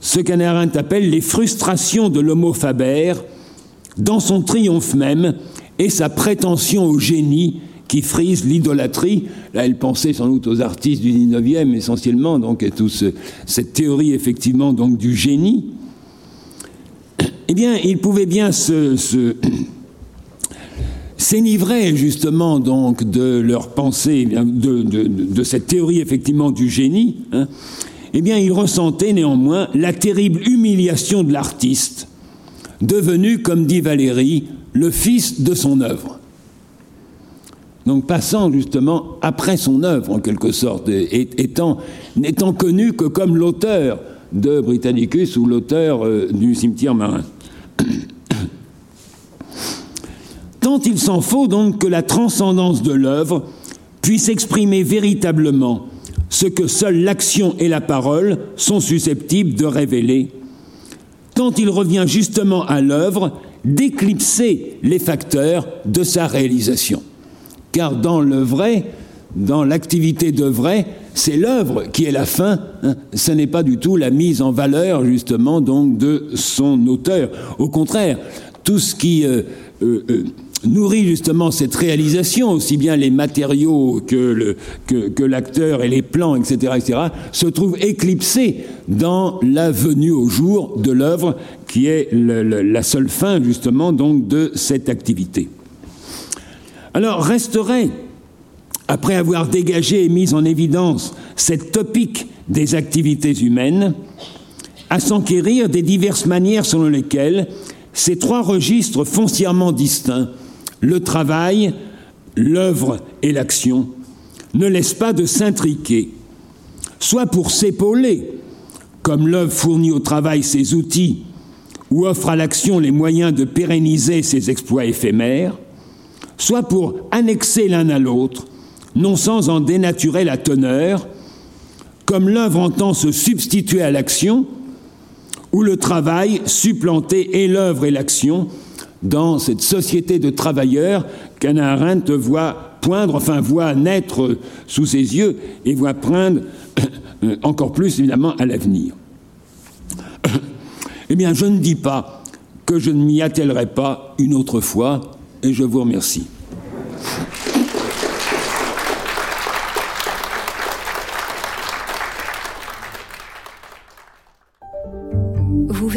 ce qu'Anna appelle les frustrations de l'homo faber, dans son triomphe même et sa prétention au génie qui frise l'idolâtrie. Là, elle pensait sans doute aux artistes du 19e essentiellement, donc et toute cette théorie effectivement donc du génie. Eh bien, il pouvait bien se, s'énivrer justement donc de leur pensée, eh de, cette théorie effectivement du génie. Hein. Eh bien, il ressentait néanmoins la terrible humiliation de l'artiste devenu, comme dit Valérie, le fils de son œuvre. Donc passant justement après son œuvre en quelque sorte, étant, n'étant connu que comme l'auteur de Britannicus ou l'auteur euh, du cimetière marin. Tant il s'en faut donc que la transcendance de l'œuvre puisse exprimer véritablement ce que seule l'action et la parole sont susceptibles de révéler tant il revient justement à l'œuvre d'éclipser les facteurs de sa réalisation. Car dans le vrai, dans l'activité de vrai, c'est l'œuvre qui est la fin, hein. ce n'est pas du tout la mise en valeur justement donc de son auteur. Au contraire, tout ce qui euh, euh, euh, nourrit justement cette réalisation, aussi bien les matériaux que, l'acteur et les plans, etc., etc., se trouvent éclipsés dans la venue au jour de l'œuvre, qui est la seule fin justement donc de cette activité. Alors resterait, après avoir dégagé et mis en évidence cette topique des activités humaines, à s'enquérir des diverses manières selon lesquelles ces trois registres foncièrement distincts le travail, l'œuvre et l'action ne laissent pas de s'intriquer, soit pour s'épauler, comme l'œuvre fournit au travail ses outils ou offre à l'action les moyens de pérenniser ses exploits éphémères, soit pour annexer l'un à l'autre, non sans en dénaturer la teneur, comme l'œuvre entend se substituer à l'action, ou le travail supplanter et l'œuvre et l'action, dans cette société de travailleurs qu'Anna Arendt voit poindre, enfin voit naître sous ses yeux et voit poindre encore plus évidemment à l'avenir. Eh bien, je ne dis pas que je ne m'y attellerai pas une autre fois, et je vous remercie.